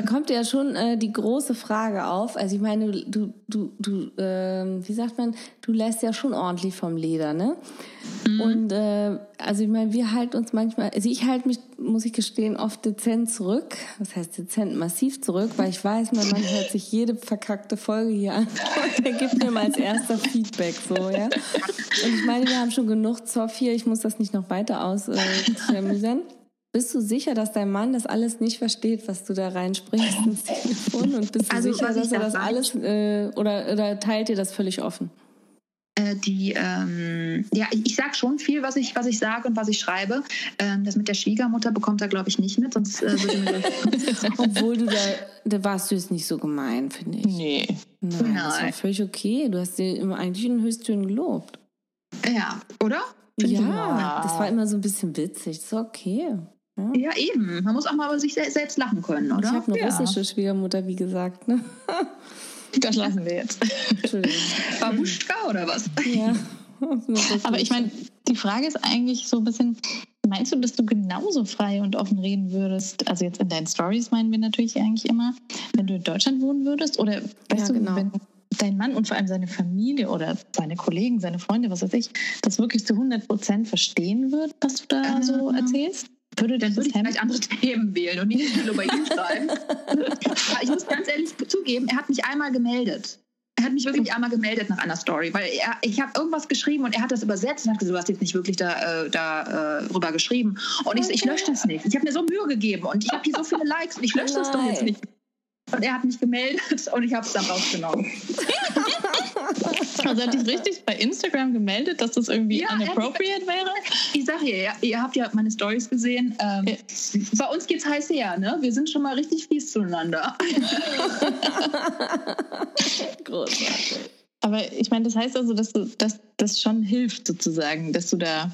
Kommt ja schon äh, die große Frage auf. Also ich meine, du, du, du, äh, wie sagt man, du lässt ja schon ordentlich vom Leder, ne? Mhm. Und äh, also ich meine, wir halten uns manchmal, also ich halte mich, muss ich gestehen, oft dezent zurück. Das heißt dezent massiv zurück, weil ich weiß, mein Mann hört sich jede verkackte Folge hier an und er gibt mir mal als erster Feedback so, ja. Und ich meine, wir haben schon genug Zoff hier, ich muss das nicht noch weiter ausschamüsern. Äh, bist du sicher, dass dein Mann das alles nicht versteht, was du da reinsprichst ins Telefon? Und bist du also, sicher, dass er das sagt, alles äh, oder, oder teilt ihr das völlig offen? Äh, die, ähm, ja, ich sage schon viel, was ich, was ich sage und was ich schreibe. Ähm, das mit der Schwiegermutter bekommt er, glaube ich, nicht mit, sonst äh, würde mir Obwohl du da, da warst du jetzt nicht so gemein, finde ich. Nee. Nein, Nein, das war völlig okay. Du hast sie eigentlich in Höchsttönen gelobt. Ja, oder? Ja, das war immer so ein bisschen witzig. Das ist okay. Ja. ja, eben. Man muss auch mal über sich selbst lachen können, oder? Ich habe eine ja. russische Schwiegermutter, wie gesagt. Ne? Das lassen wir jetzt. Entschuldigung. Babuschka oder was? Ja. Aber ich meine, die Frage ist eigentlich so ein bisschen, meinst du, dass du genauso frei und offen reden würdest? Also jetzt in deinen Stories meinen wir natürlich eigentlich immer, wenn du in Deutschland wohnen würdest? Oder weißt ja, du, genau. wenn dein Mann und vor allem seine Familie oder seine Kollegen, seine Freunde, was weiß ich, das wirklich zu 100 Prozent verstehen wird, was du da so erzählst? Würde dann würde ich vielleicht andere Themen wählen und nicht viel über ihn schreiben. ich muss ganz ehrlich zugeben, er hat mich einmal gemeldet. Er hat mich wirklich einmal gemeldet nach einer Story, weil er, ich habe irgendwas geschrieben und er hat das übersetzt und hat gesagt, du hast jetzt nicht wirklich da, äh, darüber äh, geschrieben. Und ich so, ich lösche das nicht. Ich habe mir so Mühe gegeben und ich habe hier so viele Likes und ich lösche das doch jetzt nicht. Und er hat mich gemeldet und ich habe es dann rausgenommen. Also hat dich richtig bei Instagram gemeldet, dass das irgendwie ja, inappropriate wäre? Ich sage ja, ihr habt ja meine Stories gesehen. Ähm, ja. Bei uns geht's heiß her, ne? Wir sind schon mal richtig fies zueinander. Großartig. Aber ich meine, das heißt also, dass du, dass das schon hilft sozusagen, dass du da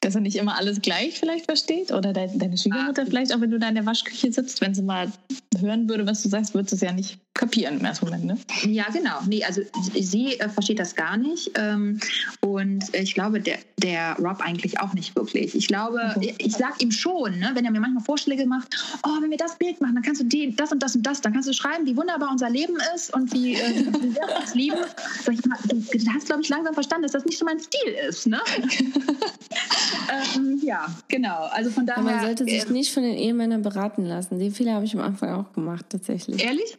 dass er nicht immer alles gleich vielleicht versteht oder de deine Schwiegermutter ah. vielleicht auch, wenn du da in der Waschküche sitzt, wenn sie mal hören würde, was du sagst, würde sie es ja nicht kapieren im ersten Moment, ne? Ja, genau. Nee, also sie äh, versteht das gar nicht ähm, und ich glaube, der, der Rob eigentlich auch nicht wirklich. Ich glaube, okay. ich, ich sag ihm schon, ne, wenn er mir manchmal Vorschläge macht, oh, wenn wir das Bild machen, dann kannst du die, das und das und das, dann kannst du schreiben, wie wunderbar unser Leben ist und wie, äh, wie wir uns lieben. Sag ich mal, du, du hast, glaube ich, langsam verstanden, dass das nicht so mein Stil ist, ne? ähm, ja, genau. Also von daher. Aber man sollte sich äh, nicht von den Ehemännern beraten lassen. Den Fehler habe ich am Anfang auch gemacht, tatsächlich. Ehrlich?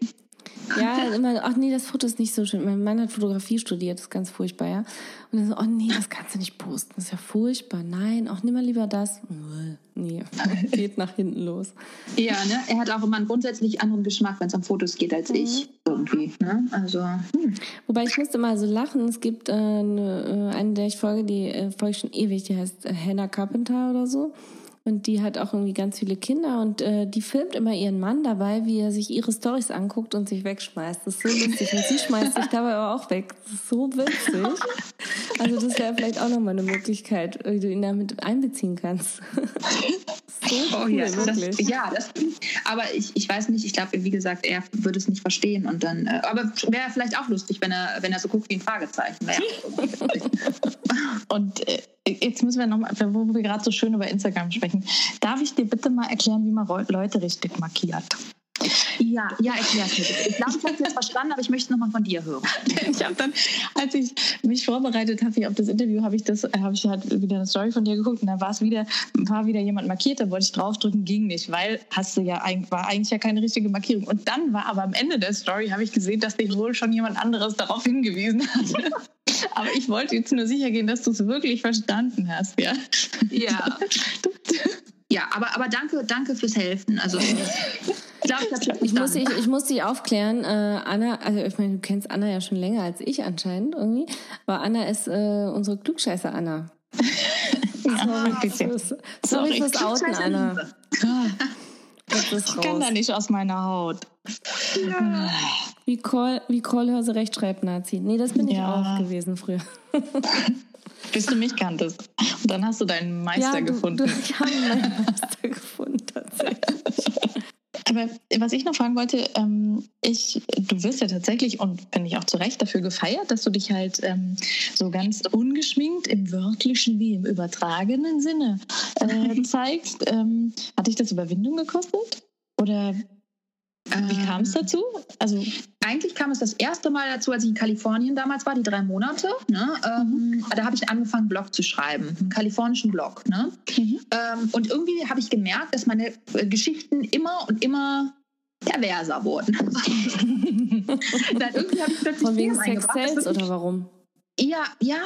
Ja, immer, ach nee, das Foto ist nicht so schön. Mein Mann hat Fotografie studiert, das ist ganz furchtbar, ja. Und dann so, oh nee, das kannst du nicht posten, das ist ja furchtbar. Nein, auch nimm mal lieber das. Nee, geht nach hinten los. Ja, ne? Er hat auch immer einen grundsätzlich anderen Geschmack, wenn es um Fotos geht, als mhm. ich irgendwie. Ne? Also, hm. Wobei ich musste mal so lachen. Es gibt äh, eine, äh, eine, der ich folge, die äh, folge ich schon ewig, die heißt äh, Hannah Carpenter oder so. Und die hat auch irgendwie ganz viele Kinder und äh, die filmt immer ihren Mann dabei, wie er sich ihre Stories anguckt und sich wegschmeißt. Das ist so lustig. Und sie schmeißt sich dabei aber auch weg. Das ist so witzig. Also das wäre vielleicht auch nochmal eine Möglichkeit, wie du ihn damit einbeziehen kannst. so oh, cool, ja, wirklich. Das, ja, das, aber ich, ich weiß nicht, ich glaube, wie gesagt, er würde es nicht verstehen und dann, äh, aber wäre vielleicht auch lustig, wenn er, wenn er so guckt wie ein Fragezeichen. und äh, jetzt müssen wir nochmal, wo wir gerade so schön über Instagram sprechen, darf ich dir bitte mal erklären, wie man Leute richtig markiert? Ja, ja, erklär mir bitte. Ich glaube, ich habe es jetzt verstanden, aber ich möchte nochmal von dir hören. ich habe dann, als ich mich vorbereitet habe auf das Interview, habe ich das, habe ich halt wieder eine Story von dir geguckt und da war es wieder, war wieder jemand markiert, da wollte ich draufdrücken, ging nicht, weil hast du ja war eigentlich ja keine richtige Markierung. Und dann war aber am Ende der Story, habe ich gesehen, dass dich wohl schon jemand anderes darauf hingewiesen hat. Aber ich wollte jetzt nur sicher gehen, dass du es wirklich verstanden hast, ja. Ja. Ja, aber, aber danke, danke fürs Helfen. Also ich, glaub, ich, ich, muss, ich, ich muss dich aufklären, äh, Anna, also ich meine, du kennst Anna ja schon länger als ich anscheinend irgendwie, aber Anna ist äh, unsere Klugscheißer Anna. sorry, fürs, sorry fürs Outen, Anna. Ich kann da nicht aus meiner Haut. Ja. Wie Call, wie Call Hörse Rechtschreibnazi. Nee, das bin ja. ich auch gewesen früher. Bis du mich kanntest. Und dann hast du deinen Meister ja, du, gefunden. Du, ich habe meinen Meister gefunden, tatsächlich. Aber was ich noch fragen wollte, ähm, ich, du wirst ja tatsächlich und finde ich auch zu Recht dafür gefeiert, dass du dich halt ähm, so ganz ungeschminkt im wörtlichen wie im übertragenen Sinne äh, zeigst. Ähm, hat dich das Überwindung gekostet? Oder wie kam es ähm, dazu? Also eigentlich kam es das erste Mal dazu, als ich in Kalifornien damals war, die drei Monate. Ne? Ähm, mhm. Da habe ich angefangen, einen Blog zu schreiben, einen kalifornischen Blog. Ne? Mhm. Ähm, und irgendwie habe ich gemerkt, dass meine äh, Geschichten immer und immer perverser wurden. Dann irgendwie habe ich plötzlich Von wegen Sex Sales oder warum? Ja, ja,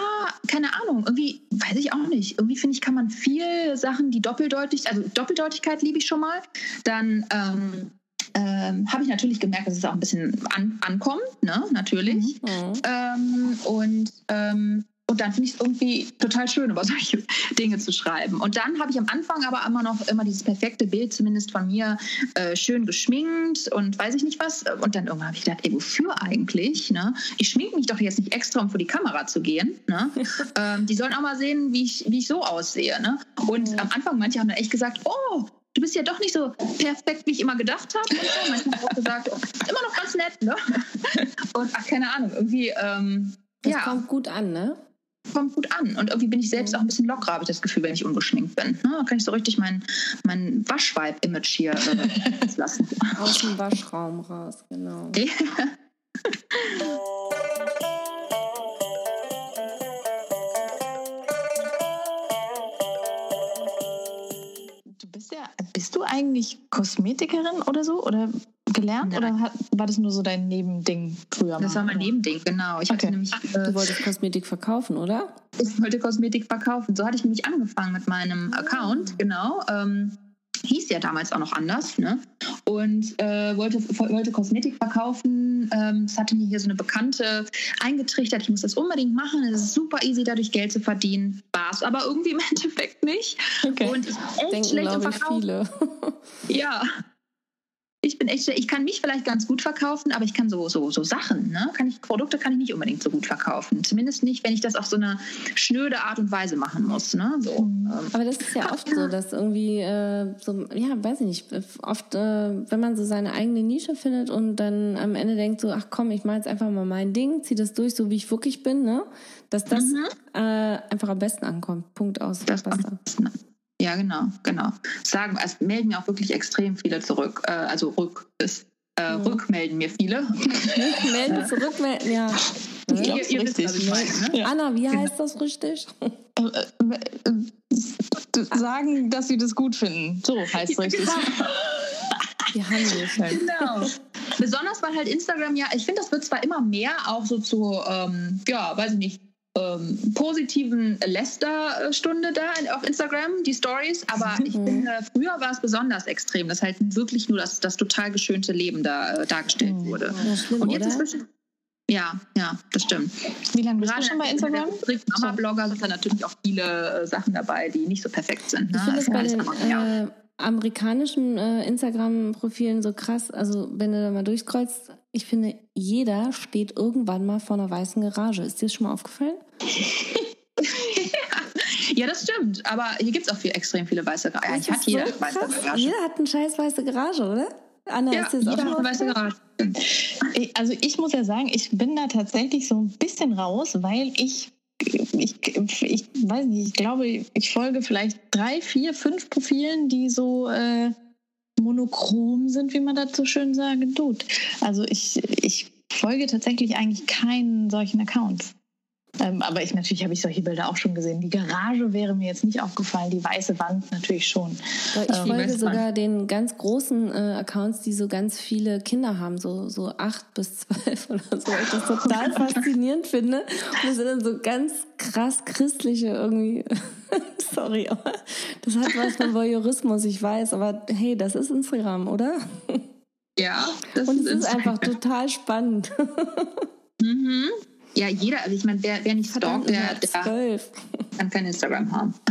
keine Ahnung. Irgendwie weiß ich auch nicht. Irgendwie finde ich, kann man viel Sachen, die doppeldeutig, also Doppeldeutigkeit liebe ich schon mal. Dann ähm, ähm, habe ich natürlich gemerkt, dass es auch ein bisschen an, ankommt, ne? natürlich. Mhm. Ähm, und, ähm, und dann finde ich es irgendwie total schön, über solche Dinge zu schreiben. Und dann habe ich am Anfang aber immer noch immer dieses perfekte Bild, zumindest von mir, äh, schön geschminkt und weiß ich nicht was. Und dann irgendwann habe ich gedacht, ey, wofür eigentlich? Ne? Ich schminke mich doch jetzt nicht extra, um vor die Kamera zu gehen. Ne? ähm, die sollen auch mal sehen, wie ich, wie ich so aussehe. Ne? Und mhm. am Anfang, manche haben dann echt gesagt, oh, du bist ja doch nicht so perfekt, wie ich immer gedacht habe. Und so. Manchmal auch gesagt, immer noch ganz nett, ne? Und ach, keine Ahnung, irgendwie. Ähm, das ja. kommt gut an, ne? Kommt gut an. Und irgendwie bin ich selbst auch ein bisschen lockerer, habe ich das Gefühl, wenn ich ungeschminkt bin. Ne? Da kann ich so richtig mein, mein Waschweib-Image hier äh, lassen. Aus dem Waschraum raus, genau. du eigentlich Kosmetikerin oder so? Oder gelernt? Nein. Oder war das nur so dein Nebending früher? Das war mein Nebending, genau. Ich okay. nämlich, äh, du wolltest Kosmetik verkaufen, oder? Ich wollte Kosmetik verkaufen. So hatte ich nämlich angefangen mit meinem Account, genau. Ähm, hieß ja damals auch noch anders, ne? Und äh, wollte, wollte Kosmetik verkaufen. Ähm, das hatte mir hier so eine Bekannte eingetrichtert, ich muss das unbedingt machen. Es ist super easy, dadurch Geld zu verdienen. War es aber irgendwie im Endeffekt nicht. Okay. Und ich echt Denken, schlecht im Verkauf. Viele. ja, ich bin echt, ich kann mich vielleicht ganz gut verkaufen, aber ich kann so, so, so Sachen, ne? Kann ich, Produkte kann ich nicht unbedingt so gut verkaufen. Zumindest nicht, wenn ich das auf so eine schnöde Art und Weise machen muss. Ne? So, ähm. Aber das ist ja oft so, dass irgendwie, äh, so, ja, weiß ich nicht, oft, äh, wenn man so seine eigene Nische findet und dann am Ende denkt so, ach komm, ich mache jetzt einfach mal mein Ding, zieh das durch, so wie ich wirklich bin, ne? Dass das mhm. äh, einfach am besten ankommt. Punkt aus. Das ja, genau, genau. Sagen, es melden mir auch wirklich extrem viele zurück, äh, also rück ist, äh, mhm. rückmelden mir viele. melden, zurückmelden, ja. Ich glaube, ihr, ihr richtig. Wisst, meine, ne? Anna, wie genau. heißt das richtig? Äh, äh, äh, sagen, dass sie das gut finden. So heißt es richtig. Halt. Genau. Besonders weil halt Instagram ja, ich finde, das wird zwar immer mehr auch so zu, ähm, ja, weiß ich nicht, ähm, positiven Lästerstunde da auf Instagram, die Stories. Aber mhm. ich finde, früher war es besonders extrem, dass halt wirklich nur das, das total geschönte Leben da äh, dargestellt mhm. wurde. Ja, schlimm, Und jetzt oder? ist ja, ja, das stimmt. Wie lange bist du schon bei Instagram? Mama-Blogger sind da natürlich auch viele äh, Sachen dabei, die nicht so perfekt sind. Ne? Ich finde es bei den äh, amerikanischen äh, Instagram-Profilen so krass. Also wenn du da mal durchkreuzt, ich finde, jeder steht irgendwann mal vor einer weißen Garage. Ist dir das schon mal aufgefallen? ja, das stimmt. Aber hier gibt es auch viel, extrem viele weiße Garagen. Ja, ich hatte jeder so weiße Garage. Jeder hat eine scheiß weiße Garage, oder? Anna, ja, ist das jeder auch hat eine weiße Garage. Also ich muss ja sagen, ich bin da tatsächlich so ein bisschen raus, weil ich ich, ich weiß nicht, ich glaube, ich folge vielleicht drei, vier, fünf Profilen, die so äh, monochrom sind, wie man dazu schön sagen tut. Also ich, ich folge tatsächlich eigentlich keinen solchen Accounts. Ähm, aber ich natürlich habe ich solche Bilder auch schon gesehen. Die Garage wäre mir jetzt nicht aufgefallen, die weiße Wand natürlich schon. Ich ähm, folge sogar den ganz großen äh, Accounts, die so ganz viele Kinder haben, so, so acht bis zwölf oder so. Ich das total faszinierend finde. Und das sind dann so ganz krass christliche irgendwie. Sorry, aber das hat was von Voyeurismus, ich weiß, aber hey, das ist Instagram, oder? Ja, das Und es ist, ist einfach total spannend. mhm. Ja, jeder, also ich meine, wer, wer nicht stalkt, der, der kann kein Instagram haben.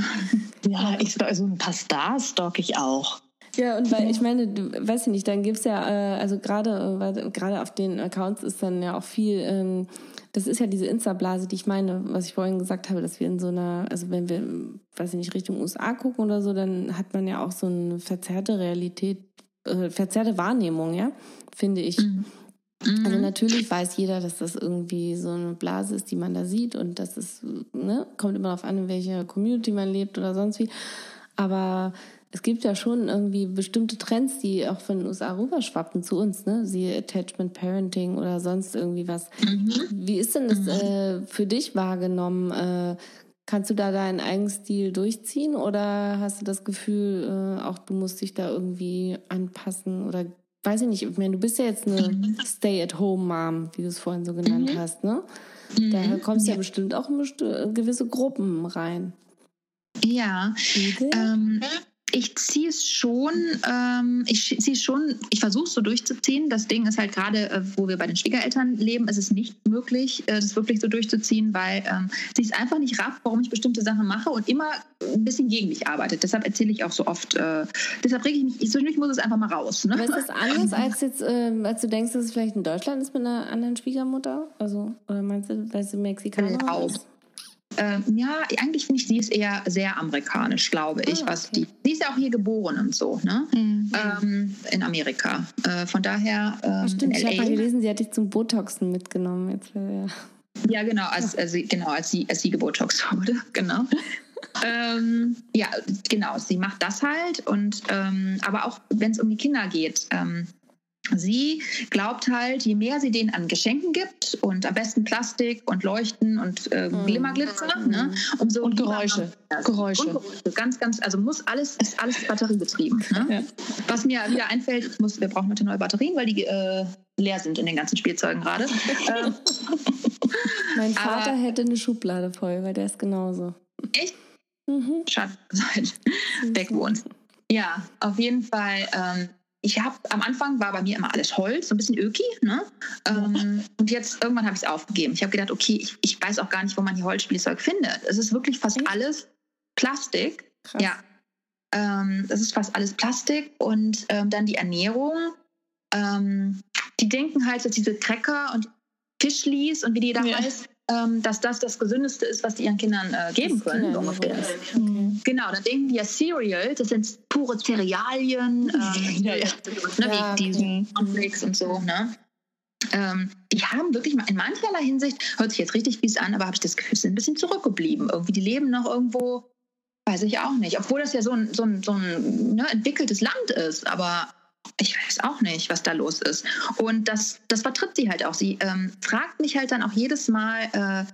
Ja, ich also ein paar Stars stalk ich auch. Ja, und weil ich meine, du weißt ja nicht, dann gibt es ja, äh, also gerade äh, gerade auf den Accounts ist dann ja auch viel, ähm, das ist ja diese Insta-Blase, die ich meine, was ich vorhin gesagt habe, dass wir in so einer, also wenn wir, weiß ich nicht, Richtung USA gucken oder so, dann hat man ja auch so eine verzerrte Realität, äh, verzerrte Wahrnehmung, ja, finde ich. Mhm. Also mhm. natürlich weiß jeder, dass das irgendwie so eine Blase ist, die man da sieht und das ist, ne, kommt immer darauf an, in welcher Community man lebt oder sonst wie. Aber es gibt ja schon irgendwie bestimmte Trends, die auch von den USA rüberschwappen zu uns, ne? Sie Attachment Parenting oder sonst irgendwie was. Mhm. Wie ist denn das mhm. äh, für dich wahrgenommen? Äh, kannst du da deinen eigenen Stil durchziehen oder hast du das Gefühl, äh, auch du musst dich da irgendwie anpassen oder weiß ich nicht, ich meine, du bist ja jetzt eine mhm. Stay-at-home-Mom, wie du es vorhin so genannt mhm. hast, ne? Mhm. Da kommst du ja. ja bestimmt auch in gewisse Gruppen rein. Ja. Ähm, ich ziehe es schon, ähm, ich ziehe schon, ich versuche es so durchzuziehen. Das Ding ist halt gerade, äh, wo wir bei den Schwiegereltern leben, ist es nicht möglich, äh, das wirklich so durchzuziehen, weil ähm, sie es einfach nicht rafft, warum ich bestimmte Sachen mache und immer ein bisschen gegen mich arbeitet. Deshalb erzähle ich auch so oft, äh, deshalb rege ich mich, ich, ich muss es einfach mal raus. Ne? Aber ist das anders als jetzt, äh, als du denkst, dass es vielleicht in Deutschland ist mit einer anderen Schwiegermutter? Also, oder meinst du, weil sie Mexikaner auch. ist? Ähm, ja, eigentlich finde ich, sie ist eher sehr amerikanisch, glaube ich. Ah, okay. was die, sie ist ja auch hier geboren und so, ne? Mhm. Ähm, in Amerika. Äh, von daher. Ähm, Ach, stimmt, ich habe mal gelesen, sie hat dich zum Botoxen mitgenommen. Jetzt, ja. ja, genau, als, als, genau, als sie, als sie gebotoxt wurde, genau. ähm, ja, genau, sie macht das halt und ähm, aber auch wenn es um die Kinder geht, ähm, Sie glaubt halt, je mehr sie denen an Geschenken gibt und am besten Plastik und Leuchten und äh. Glimmerglitzer, mm. ne, umso und Geräusche. Geräusche. Und Geräusche. Ganz, ganz, also muss alles, ist alles batteriebetrieben. Ne? Ja. Was mir wieder einfällt, muss, wir brauchen heute neue Batterien, weil die äh, leer sind in den ganzen Spielzeugen gerade. Ähm, mein Vater Aber, hätte eine Schublade voll, weil der ist genauso. Echt? Mhm. Schade, seid weg wohnt. Ja, auf jeden Fall. Ähm, ich habe am Anfang war bei mir immer alles Holz, so ein bisschen öki, ne? Ähm, und jetzt irgendwann habe ich es aufgegeben. Ich habe gedacht, okay, ich, ich, weiß auch gar nicht, wo man hier Holzspielzeug findet. Es ist wirklich fast alles Plastik. Krass. Ja. Ähm, das ist fast alles Plastik und ähm, dann die Ernährung ähm, die denken halt, dass diese Cracker und Fischlis und wie die da ja. heißt, dass das das Gesündeste ist, was die ihren Kindern äh, geben können. So ungefähr. Okay. Genau, dann denken die ja Cereal, das sind pure Cerealien, ähm, ja, ja. Ne, ja, wie okay. Cornflakes und so. Ne? Ähm, die haben wirklich in mancherlei Hinsicht, hört sich jetzt richtig fies an, aber habe ich das Gefühl, sind ein bisschen zurückgeblieben. Irgendwie, die leben noch irgendwo, weiß ich auch nicht. Obwohl das ja so ein, so ein, so ein ne, entwickeltes Land ist, aber ich weiß auch nicht, was da los ist. Und das, das vertritt sie halt auch. Sie ähm, fragt mich halt dann auch jedes Mal, äh,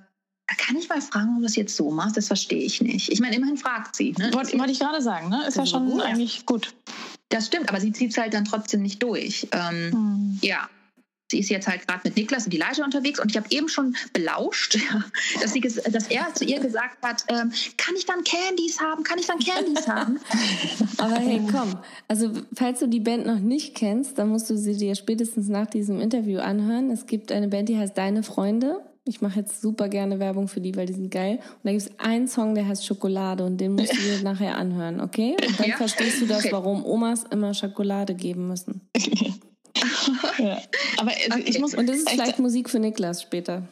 kann ich mal fragen, ob du das jetzt so machst? Das verstehe ich nicht. Ich meine, immerhin fragt sie. Ne? Wollte wollt ich gerade sagen, ne? Ist ja schon gut. eigentlich gut. Das stimmt, aber sie zieht es halt dann trotzdem nicht durch. Ähm, hm. Ja, Sie ist jetzt halt gerade mit Niklas und Elijah unterwegs und ich habe eben schon belauscht, dass, sie, dass er zu ihr gesagt hat, ähm, kann ich dann Candies haben? Kann ich dann Candies haben? Aber hey, komm, also falls du die Band noch nicht kennst, dann musst du sie dir spätestens nach diesem Interview anhören. Es gibt eine Band, die heißt Deine Freunde. Ich mache jetzt super gerne Werbung für die, weil die sind geil. Und da gibt es einen Song, der heißt Schokolade und den musst du dir nachher anhören, okay? Und dann ja? verstehst du das, okay. warum Omas immer Schokolade geben müssen. Ja. Aber also okay. ich muss. Und das ist vielleicht Musik für Niklas später.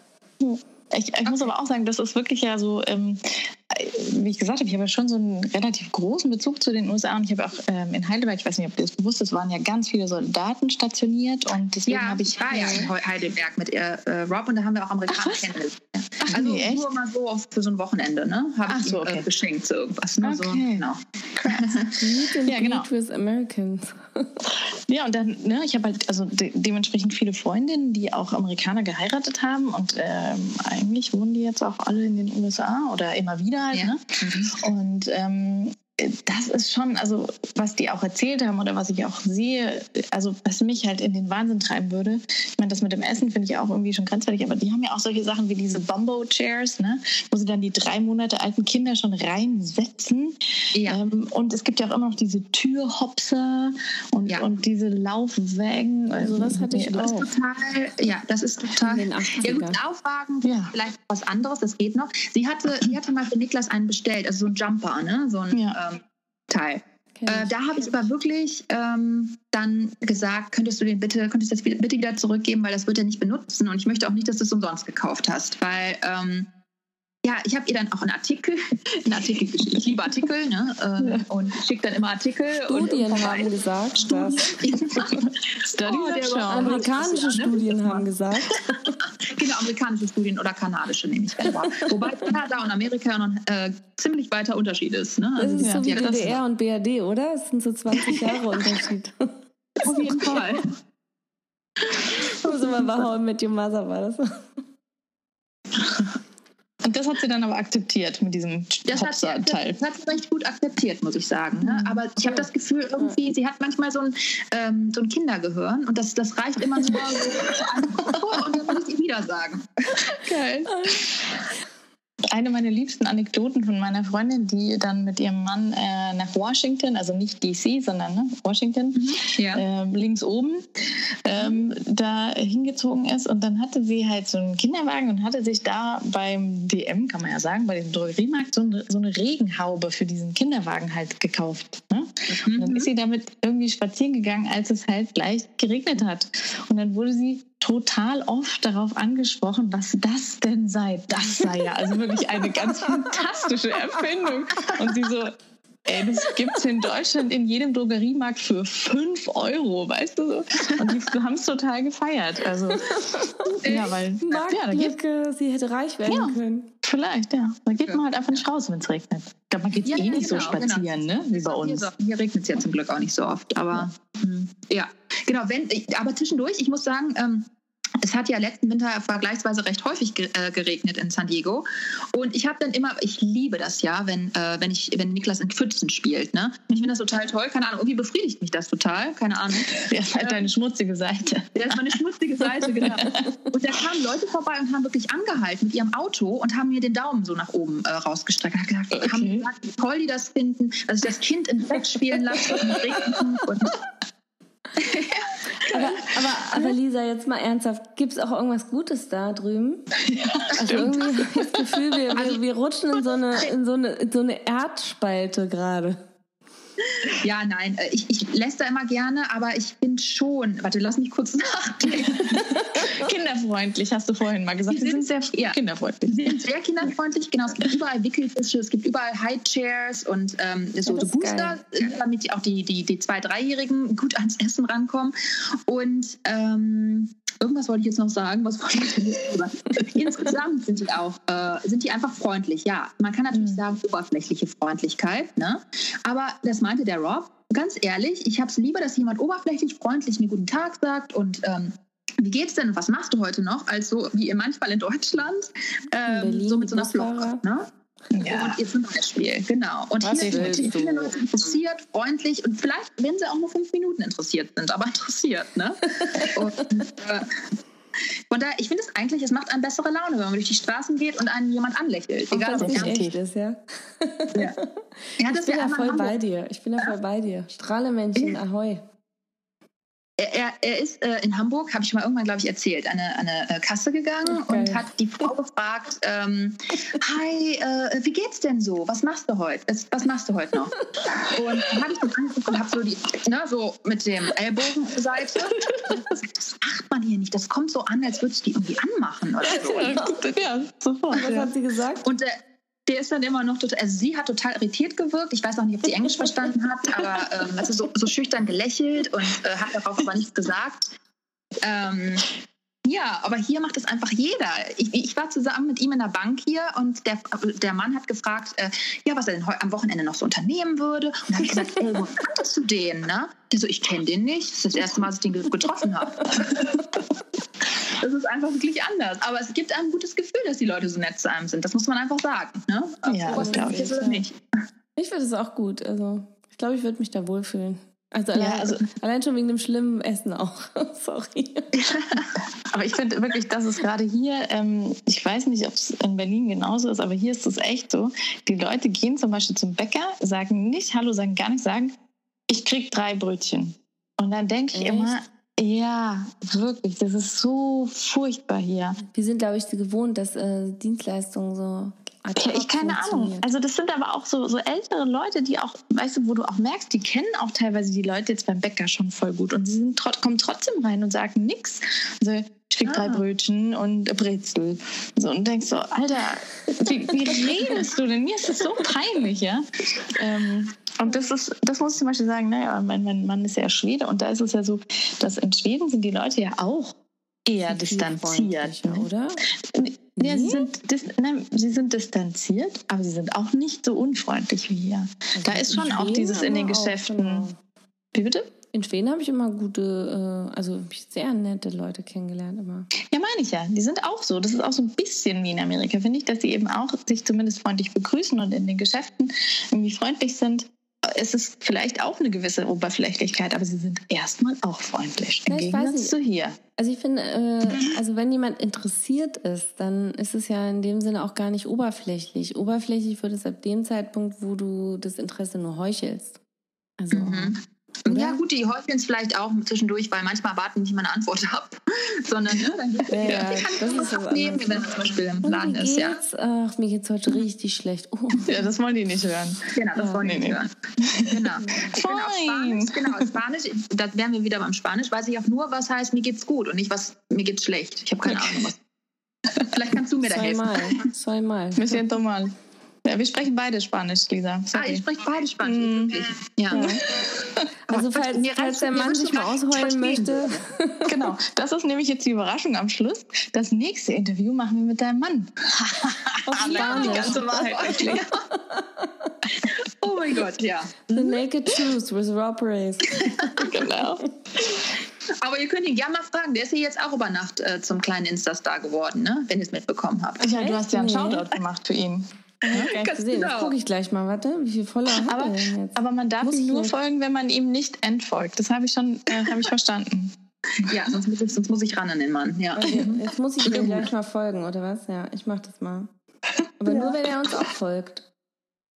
Ich, ich okay. muss aber auch sagen, das ist wirklich ja so, ähm, wie ich gesagt habe, ich habe ja schon so einen relativ großen Bezug zu den USA und ich habe auch ähm, in Heidelberg, ich weiß nicht, ob dir das bewusst ist, waren ja ganz viele Soldaten stationiert und deswegen ja, habe ich. ich war ja in Heidelberg mit äh, Rob und da haben wir auch Amerikaner kennengelernt. Ach, also nee, nur mal so für so ein Wochenende, ne? Habe ich so, äh, okay. äh, geschenkt zu irgendwas. Ne? Okay. So, genau. Ja, genau. with Americans. ja, und dann, ne, ich habe halt also de dementsprechend viele Freundinnen, die auch Amerikaner geheiratet haben und ähm, eigentlich wohnen die jetzt auch alle in den USA oder immer wieder halt. Ja. Ne? Mhm. Und ähm, das ist schon, also was die auch erzählt haben oder was ich auch sehe, also was mich halt in den Wahnsinn treiben würde. Ich meine, das mit dem Essen finde ich auch irgendwie schon grenzwertig, aber die haben ja auch solche Sachen wie diese Bumbo-Chairs, ne? wo sie dann die drei Monate alten Kinder schon reinsetzen. Ja. Ähm, und es gibt ja auch immer noch diese Türhopser und, ja. und diese Laufwägen. Also das hatte ich das auch. Total, ja, das ist total. Ja gut, Laufwagen, ja. vielleicht was anderes, das geht noch. Sie hatte, sie hatte mal für Niklas einen bestellt, also so ein Jumper, ne? so ein ja. ähm, Teil. Äh, da habe ich aber wirklich ähm, dann gesagt, könntest du den bitte, könntest das bitte wieder zurückgeben, weil das wird er nicht benutzen und ich möchte auch nicht, dass du es umsonst gekauft hast, weil ähm, ja, ich habe ihr dann auch einen Artikel, einen Artikel geschickt. Ich liebe Artikel, ne? Ähm, ja. Und schicke dann immer Artikel. Studien und, haben gesagt, Studien. Studies oh, amerikanische ja, ne? Studien haben gesagt. genau, amerikanische Studien oder kanadische nehme ich gerne Wobei Kanada und Amerika noch äh, ziemlich weiter Unterschied ist. Ne? Also, das ist so wie DDR und BRD, oder? Es sind so 20 Jahre Unterschied. Auf jeden Fall. Muss immer behauen mit Your Mother war das. Und das hat sie dann aber akzeptiert mit diesem das hat, sie, das, das hat sie recht gut akzeptiert, muss ich sagen. Ne? Mhm. Aber ich habe das Gefühl, irgendwie, sie hat manchmal so ein, ähm, so ein Kindergehirn und das, das reicht immer nur so und dann muss ich ihr wieder sagen. Geil eine meiner liebsten Anekdoten von meiner Freundin, die dann mit ihrem Mann äh, nach Washington, also nicht DC, sondern ne, Washington, mhm. ja. äh, links oben, ähm, da hingezogen ist. Und dann hatte sie halt so einen Kinderwagen und hatte sich da beim DM, kann man ja sagen, bei dem Drogeriemarkt, so, eine, so eine Regenhaube für diesen Kinderwagen halt gekauft. Ne? Mhm. Und dann ist sie damit irgendwie spazieren gegangen, als es halt gleich geregnet hat. Und dann wurde sie total oft darauf angesprochen, was das denn sei. Das sei ja also wirklich eine ganz fantastische Erfindung. Und sie so, ey, das gibt es in Deutschland in jedem Drogeriemarkt für 5 Euro, weißt du so? Und die haben es total gefeiert. Also, ja, weil. Ja, da geht, sie hätte reich werden ja, können. Vielleicht, ja. Da geht man halt einfach nicht raus, wenn es regnet. Ich glaube, man geht ja, eh nicht genau, so spazieren, genau. ne? Wie bei uns. Hier, hier regnet es ja zum Glück auch nicht so oft. Aber ja, hm, ja. genau, wenn, aber zwischendurch, ich muss sagen, ähm, es hat ja letzten Winter vergleichsweise recht häufig äh, geregnet in San Diego. Und ich habe dann immer, ich liebe das ja, wenn, äh, wenn, ich, wenn Niklas in Pfützen spielt. Ne? Ich finde das total toll. Keine Ahnung, irgendwie befriedigt mich das total. Keine Ahnung. Ja, ist halt deine schmutzige Seite. Ja, ist meine schmutzige Seite, genau. Und da kamen Leute vorbei und haben wirklich angehalten mit ihrem Auto und haben mir den Daumen so nach oben äh, rausgestreckt. Und gesagt, okay. haben gesagt, wie toll die das finden, dass ich das Kind im Bett spielen lasse und, und aber, aber, aber, Lisa, jetzt mal ernsthaft, gibt es auch irgendwas Gutes da drüben? Ja, also irgendwie habe ich das Gefühl, wir, wir, wir, rutschen in so eine, in so eine, in so eine Erdspalte gerade. Ja, nein, äh, ich, ich läster immer gerne, aber ich bin schon, warte, lass mich kurz nachdenken. kinderfreundlich, hast du vorhin mal gesagt. Sie sind sehr ja. kinderfreundlich. Sie sind sehr kinderfreundlich, genau. Es gibt überall Wickeltische, es gibt überall High-Chairs und ähm, so, Ja, so Booster, geil. äh, damit auch die, die, die Zwei-, Dreijährigen gut ans Essen rankommen. Und ähm, irgendwas wollte ich jetzt noch sagen. Was wollte ich jetzt sagen? Insgesamt sind die auch, äh, sind die einfach freundlich. Ja, man kann natürlich Mhm. sagen, oberflächliche Freundlichkeit, ne? Aber das meinte der Rob. Ganz ehrlich, ich habe es lieber, dass jemand oberflächlich freundlich mir guten Tag sagt und ähm, wie geht's denn was machst du heute noch? Als so wie ihr manchmal in Deutschland, ähm, Berlin, so mit so einer Busfahrer. Flock. Ne? Und ihr zum Beispiel, genau. Und Was hier sind die Leute interessiert, freundlich und vielleicht, wenn sie auch nur fünf Minuten interessiert sind, aber interessiert, ne? Und, äh, von daher, ich finde es eigentlich, es macht einem bessere Laune, wenn man durch die Straßen geht und einen jemand anlächelt. Auch Egal, ob es echt ist, ja. ja. Hat Ich bin ja voll in bei dir. Ich bin da voll bei dir. Strahlemännchen, ahoi. Er, er, ist äh, in Hamburg, habe ich mal irgendwann, glaube ich, erzählt, an eine, eine äh, Kasse gegangen geil. und hat die Frau gefragt, ähm, hi, äh, wie geht's denn so? Was machst du heute? Was, machst du heute noch? Und dann habe ich ihn angeguckt und habe so, die, ne, so mit dem Ellbogen zur Seite. Das macht man hier nicht. Das kommt so an, als würdest du die irgendwie anmachen oder so. Ja, sofort. Was hat sie gesagt? Und der, der ist dann immer noch total, also sie hat total irritiert gewirkt. Ich weiß auch nicht, ob sie Englisch verstanden hat, aber ähm, also so, so schüchtern gelächelt und äh, hat darauf aber nichts gesagt. Ähm, ja, aber hier macht es einfach jeder. Ich, ich war zusammen mit ihm in der Bank hier und der, der Mann hat gefragt, äh, ja, was er denn am Wochenende noch so unternehmen würde. Und dann habe ich gesagt, ey, wo kanntest du den? Ne? Der so, ich kenne den nicht. Das ist das erste Mal, dass ich den ge- getroffen habe. Das ist einfach wirklich anders. Aber es gibt einem ein gutes Gefühl, dass die Leute so nett zu einem sind. Das muss man einfach sagen. Ne? Ob Ja, das glaub möglich ich. nicht. Ich finde es auch gut. Also, ich glaube, ich würde mich da wohlfühlen. Also, Ja, allein, also- allein schon wegen dem schlimmen Essen auch. Sorry. Aber ich finde wirklich, dass es gerade hier, ähm, ich weiß nicht, ob es in Berlin genauso ist, aber hier ist es echt so. Die Leute gehen zum Beispiel zum Bäcker, sagen nicht Hallo, sagen gar nichts, sagen, ich krieg drei Brötchen. Und dann denke ich Echt? immer, ja, wirklich, das ist so furchtbar hier. Wir sind, glaube ich, gewohnt, dass äh, Dienstleistungen so. Ich keine Ahnung. Also das sind aber auch so, so ältere Leute, die auch, weißt du, wo du auch merkst, die kennen auch teilweise die Leute jetzt beim Bäcker schon voll gut und sie sind, kommen trotzdem rein und sagen nichts. Also ich krieg drei Ah. Brötchen und Brezel. So, und denkst so, Alter, wie, wie redest du denn? Mir ist das so peinlich, ja. Ähm, und das ist, das muss ich zum Beispiel sagen, naja, mein, mein Mann ist ja Schwede und da ist es ja so, dass in Schweden sind die Leute ja auch eher distanziert. Ne? oder? Ja, sie Nee? sind, nein, sie sind distanziert, aber sie sind auch nicht so unfreundlich wie hier. Da ist schon auch dieses in den Geschäften. genau. Wie bitte? In Schweden habe ich immer gute, äh, also sehr nette Leute kennengelernt immer. Ja, meine ich ja. Die sind auch so. Das ist auch so ein bisschen wie in Amerika, finde ich, dass sie eben auch sich zumindest freundlich begrüßen und in den Geschäften irgendwie freundlich sind. Es ist vielleicht auch eine gewisse Oberflächlichkeit, aber sie sind erstmal auch freundlich. Im Ja, Gegensatz zu hier. Also ich finde, äh, also wenn jemand interessiert ist, dann ist es ja in dem Sinne auch gar nicht oberflächlich. Oberflächlich wird es ab dem Zeitpunkt, wo du das Interesse nur heuchelst. Also Mhm. Oder? Ja, gut, die häufeln es vielleicht auch zwischendurch, weil manchmal warten die nicht mal eine Antwort ab, sondern ne, dann geht's Ja, ja, ja, kann ich das das abnehmen, wenn es zum Beispiel im Laden ist. Ja? Ach, mir geht's heute richtig schlecht. Oh. Ja, das wollen die nicht hören. genau, das Ja, wollen die nicht hören. Genau. Genau, Spanisch, genau, Spanisch, da wären wir wieder beim Spanisch, weiß ich auch nur, was heißt, mir geht's gut und nicht, was mir geht's schlecht. Ich habe keine Ahnung, was. Vielleicht kannst du mir da helfen. Zweimal. Zweimal. Me siento mal. Ja, wir sprechen beide Spanisch, Lisa. Ah, Sorry. ihr spricht beide Spanisch, Mm. wirklich. Ja. Ja. Also falls, mir falls der Mann sich mal ausheulen möchte. Genau, das ist nämlich jetzt die Überraschung am Schluss. Das nächste Interview machen wir mit deinem Mann. Auf Die Spanisch. ganze Wahrheit. Oh mein Gott, ja. The Naked Truth with Rob Race. genau. Aber ihr könnt ihn gerne mal fragen. Der ist ja jetzt auch über Nacht äh, zum kleinen Insta-Star geworden, ne? wenn ihr es mitbekommen habt. Ja, du hast ja einen. Shoutout gemacht für ihn. Hab Ganz gesehen. Das genau. gucke ich gleich mal. Warte, wie viele Follower hat Aber, er denn jetzt? aber man darf Muss ihm nur nicht. folgen, wenn man ihm nicht entfolgt. Das habe ich schon äh, habe ich verstanden. Ja, sonst muss ich, sonst muss ich ran an den Mann. Ja. Okay, jetzt muss ich ihm gleich mal folgen, oder was? Ja, ich mach das mal. Aber nur, wenn er uns auch folgt.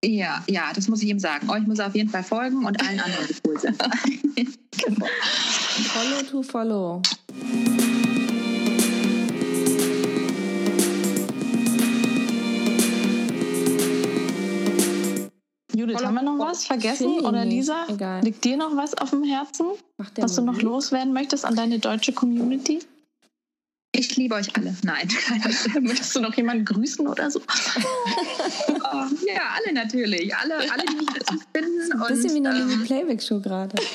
ja, ja, das muss ich ihm sagen. Euch muss er auf jeden Fall folgen und allen anderen, die cool sind. Follow to follow. Judith, haben wir noch was vergessen oder. Lisa? Egal. Liegt dir noch was auf dem Herzen, was du noch loswerden möchtest an deine deutsche Community? Ich liebe euch alle. Nein, Möchtest du noch jemanden grüßen oder so? Ja, alle natürlich. Alle, alle die mich dazu finden. Ein bisschen wie und, eine ähm, Mini-Playback-Show gerade.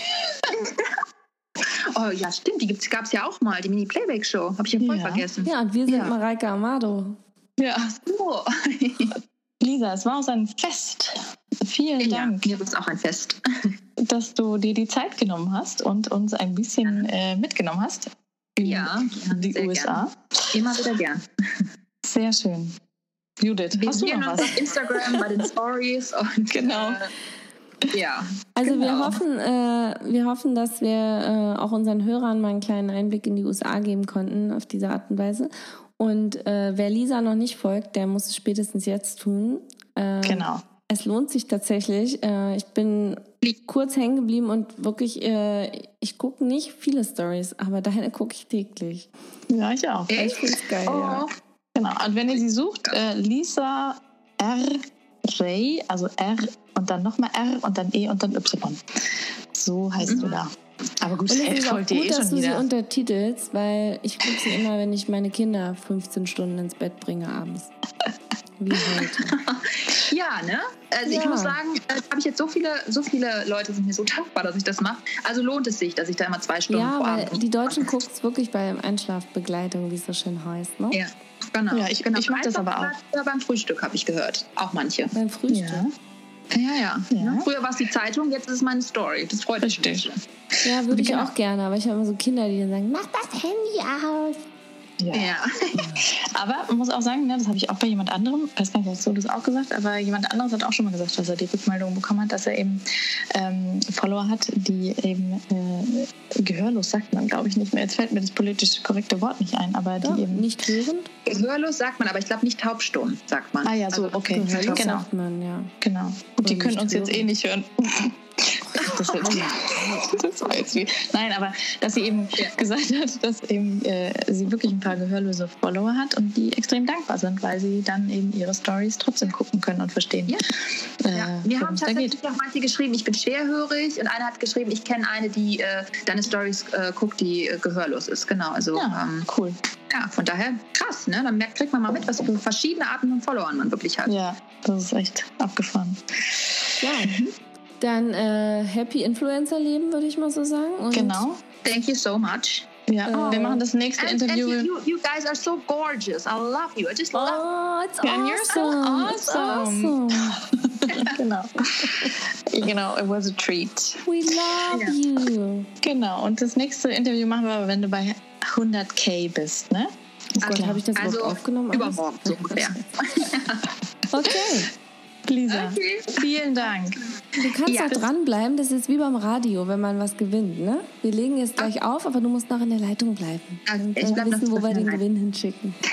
Oh ja, stimmt, die gab es ja auch mal, die Mini-Playback-Show. Habe ich ja voll Ja. vergessen. Ja, und wir sind Ja. Mareike Amado. Ja. Oh. Lisa, es war uns ein Fest. Vielen Ja, Dank, mir ist auch ein Fest. dass du dir die Zeit genommen hast und uns ein bisschen äh, mitgenommen hast. in Ja, die sehr USA. gern. Immer wieder gern. Sehr schön. Judith, Wir hast du sehen noch uns was? auf Instagram bei den Stories und Genau. Äh, ja. Also wir Genau. hoffen, äh, wir hoffen, dass wir äh, auch unseren Hörern mal einen kleinen Einblick in die USA geben konnten auf diese Art und Weise. Und äh, wer Lisa noch nicht folgt, der muss es spätestens jetzt tun. Äh, Genau. Es lohnt sich tatsächlich. Äh, ich bin kurz hängen geblieben und wirklich, äh, ich gucke nicht viele Stories, aber deine gucke ich täglich. Ja, ich auch. Ich finde es geil, ja. Oh, Genau. Und wenn ihr sie sucht, äh, Lisa R. Ray, also R und dann nochmal R und dann E und dann Y. So heißt du da. Aber gut, Und es ist auch gut, eh dass du sie wieder. untertitelst, weil ich gucke sie immer, wenn ich meine Kinder 15 Stunden ins Bett bringe abends. Wie heute. Ja, ne? Also Ja. ich muss sagen, äh, habe ich jetzt so viele, so viele Leute sind mir so dankbar, dass ich das mache. Also lohnt es sich, dass ich da immer zwei Stunden Ja, vor weil Abend die Deutschen gucken es wirklich bei Einschlafbegleitung, wie es so schön heißt, ne? Ja, genau. Ja, ich- genau. ich mach das aber auch. Ja, beim Frühstück habe ich gehört. Auch manche. Beim Frühstück. Ja. Ja, ja. Ja. Ne? Früher war es die Zeitung, jetzt ist es meine Story. Das freut mich. Richtig. Ja, würde ich auch gerne, aber ich habe immer so Kinder, die dann sagen, mach das Handy aus. Ja. Ja. Aber man muss auch sagen, ne, das habe ich auch bei jemand anderem, ich weiß gar nicht, hast du das auch gesagt, aber jemand anderes hat auch schon mal gesagt, dass er die Rückmeldung bekommen hat, dass er eben ähm, Follower hat, die eben äh, gehörlos sagt man, glaube ich, nicht mehr. Jetzt fällt mir das politisch korrekte Wort nicht ein, aber Doch, die eben. nicht hörend? Gehörlos sagt man, aber ich glaube nicht taubstumm, sagt man. Ah ja, so, Also, okay. Gehörlos Genau, sagt man, ja. genau. Gut, die Oder können uns jetzt hören. eh nicht hören. Das, jetzt, das war jetzt wie. Nein, aber dass sie eben Ja. gesagt hat, dass eben äh, sie wirklich ein paar gehörlose Follower hat und die extrem dankbar sind, weil sie dann eben ihre Stories trotzdem gucken können und verstehen. Ja. Äh, Ja, wir haben tatsächlich auch manche geschrieben, ich bin schwerhörig und einer hat geschrieben, ich kenne eine, die äh, deine Stories äh, guckt, die äh, gehörlos ist. Genau, also Ja, ähm, cool. ja, von daher krass, ne? Dann merkt, kriegt man mal mit, was für verschiedene Arten von Followern man wirklich hat. Ja, das ist echt abgefahren. Ja. Dann äh, Happy Influencer-Leben, würde ich mal so sagen. Und Genau. Thank you so much. Ja, Äh, wir machen das nächste And, and Interview. you, you, you guys are so gorgeous. I love you. I just love Oh, it's And you're so awesome. It's awesome. awesome. genau. genau, it was a treat. We love Ja. you. Genau, und das nächste Interview machen wir, wenn du bei 100k bist, ne? Oh Gott, habe ich das Also, aufgenommen? übermorgen so ungefähr. Okay. Lisa, Okay. vielen Dank. Du kannst Ja. auch dranbleiben, das ist wie beim Radio, wenn man was gewinnt, ne? Wir legen jetzt gleich auf, aber du musst noch in der Leitung bleiben. Okay, Und ich bleib noch wissen, wo wir den. Gewinn hinschicken.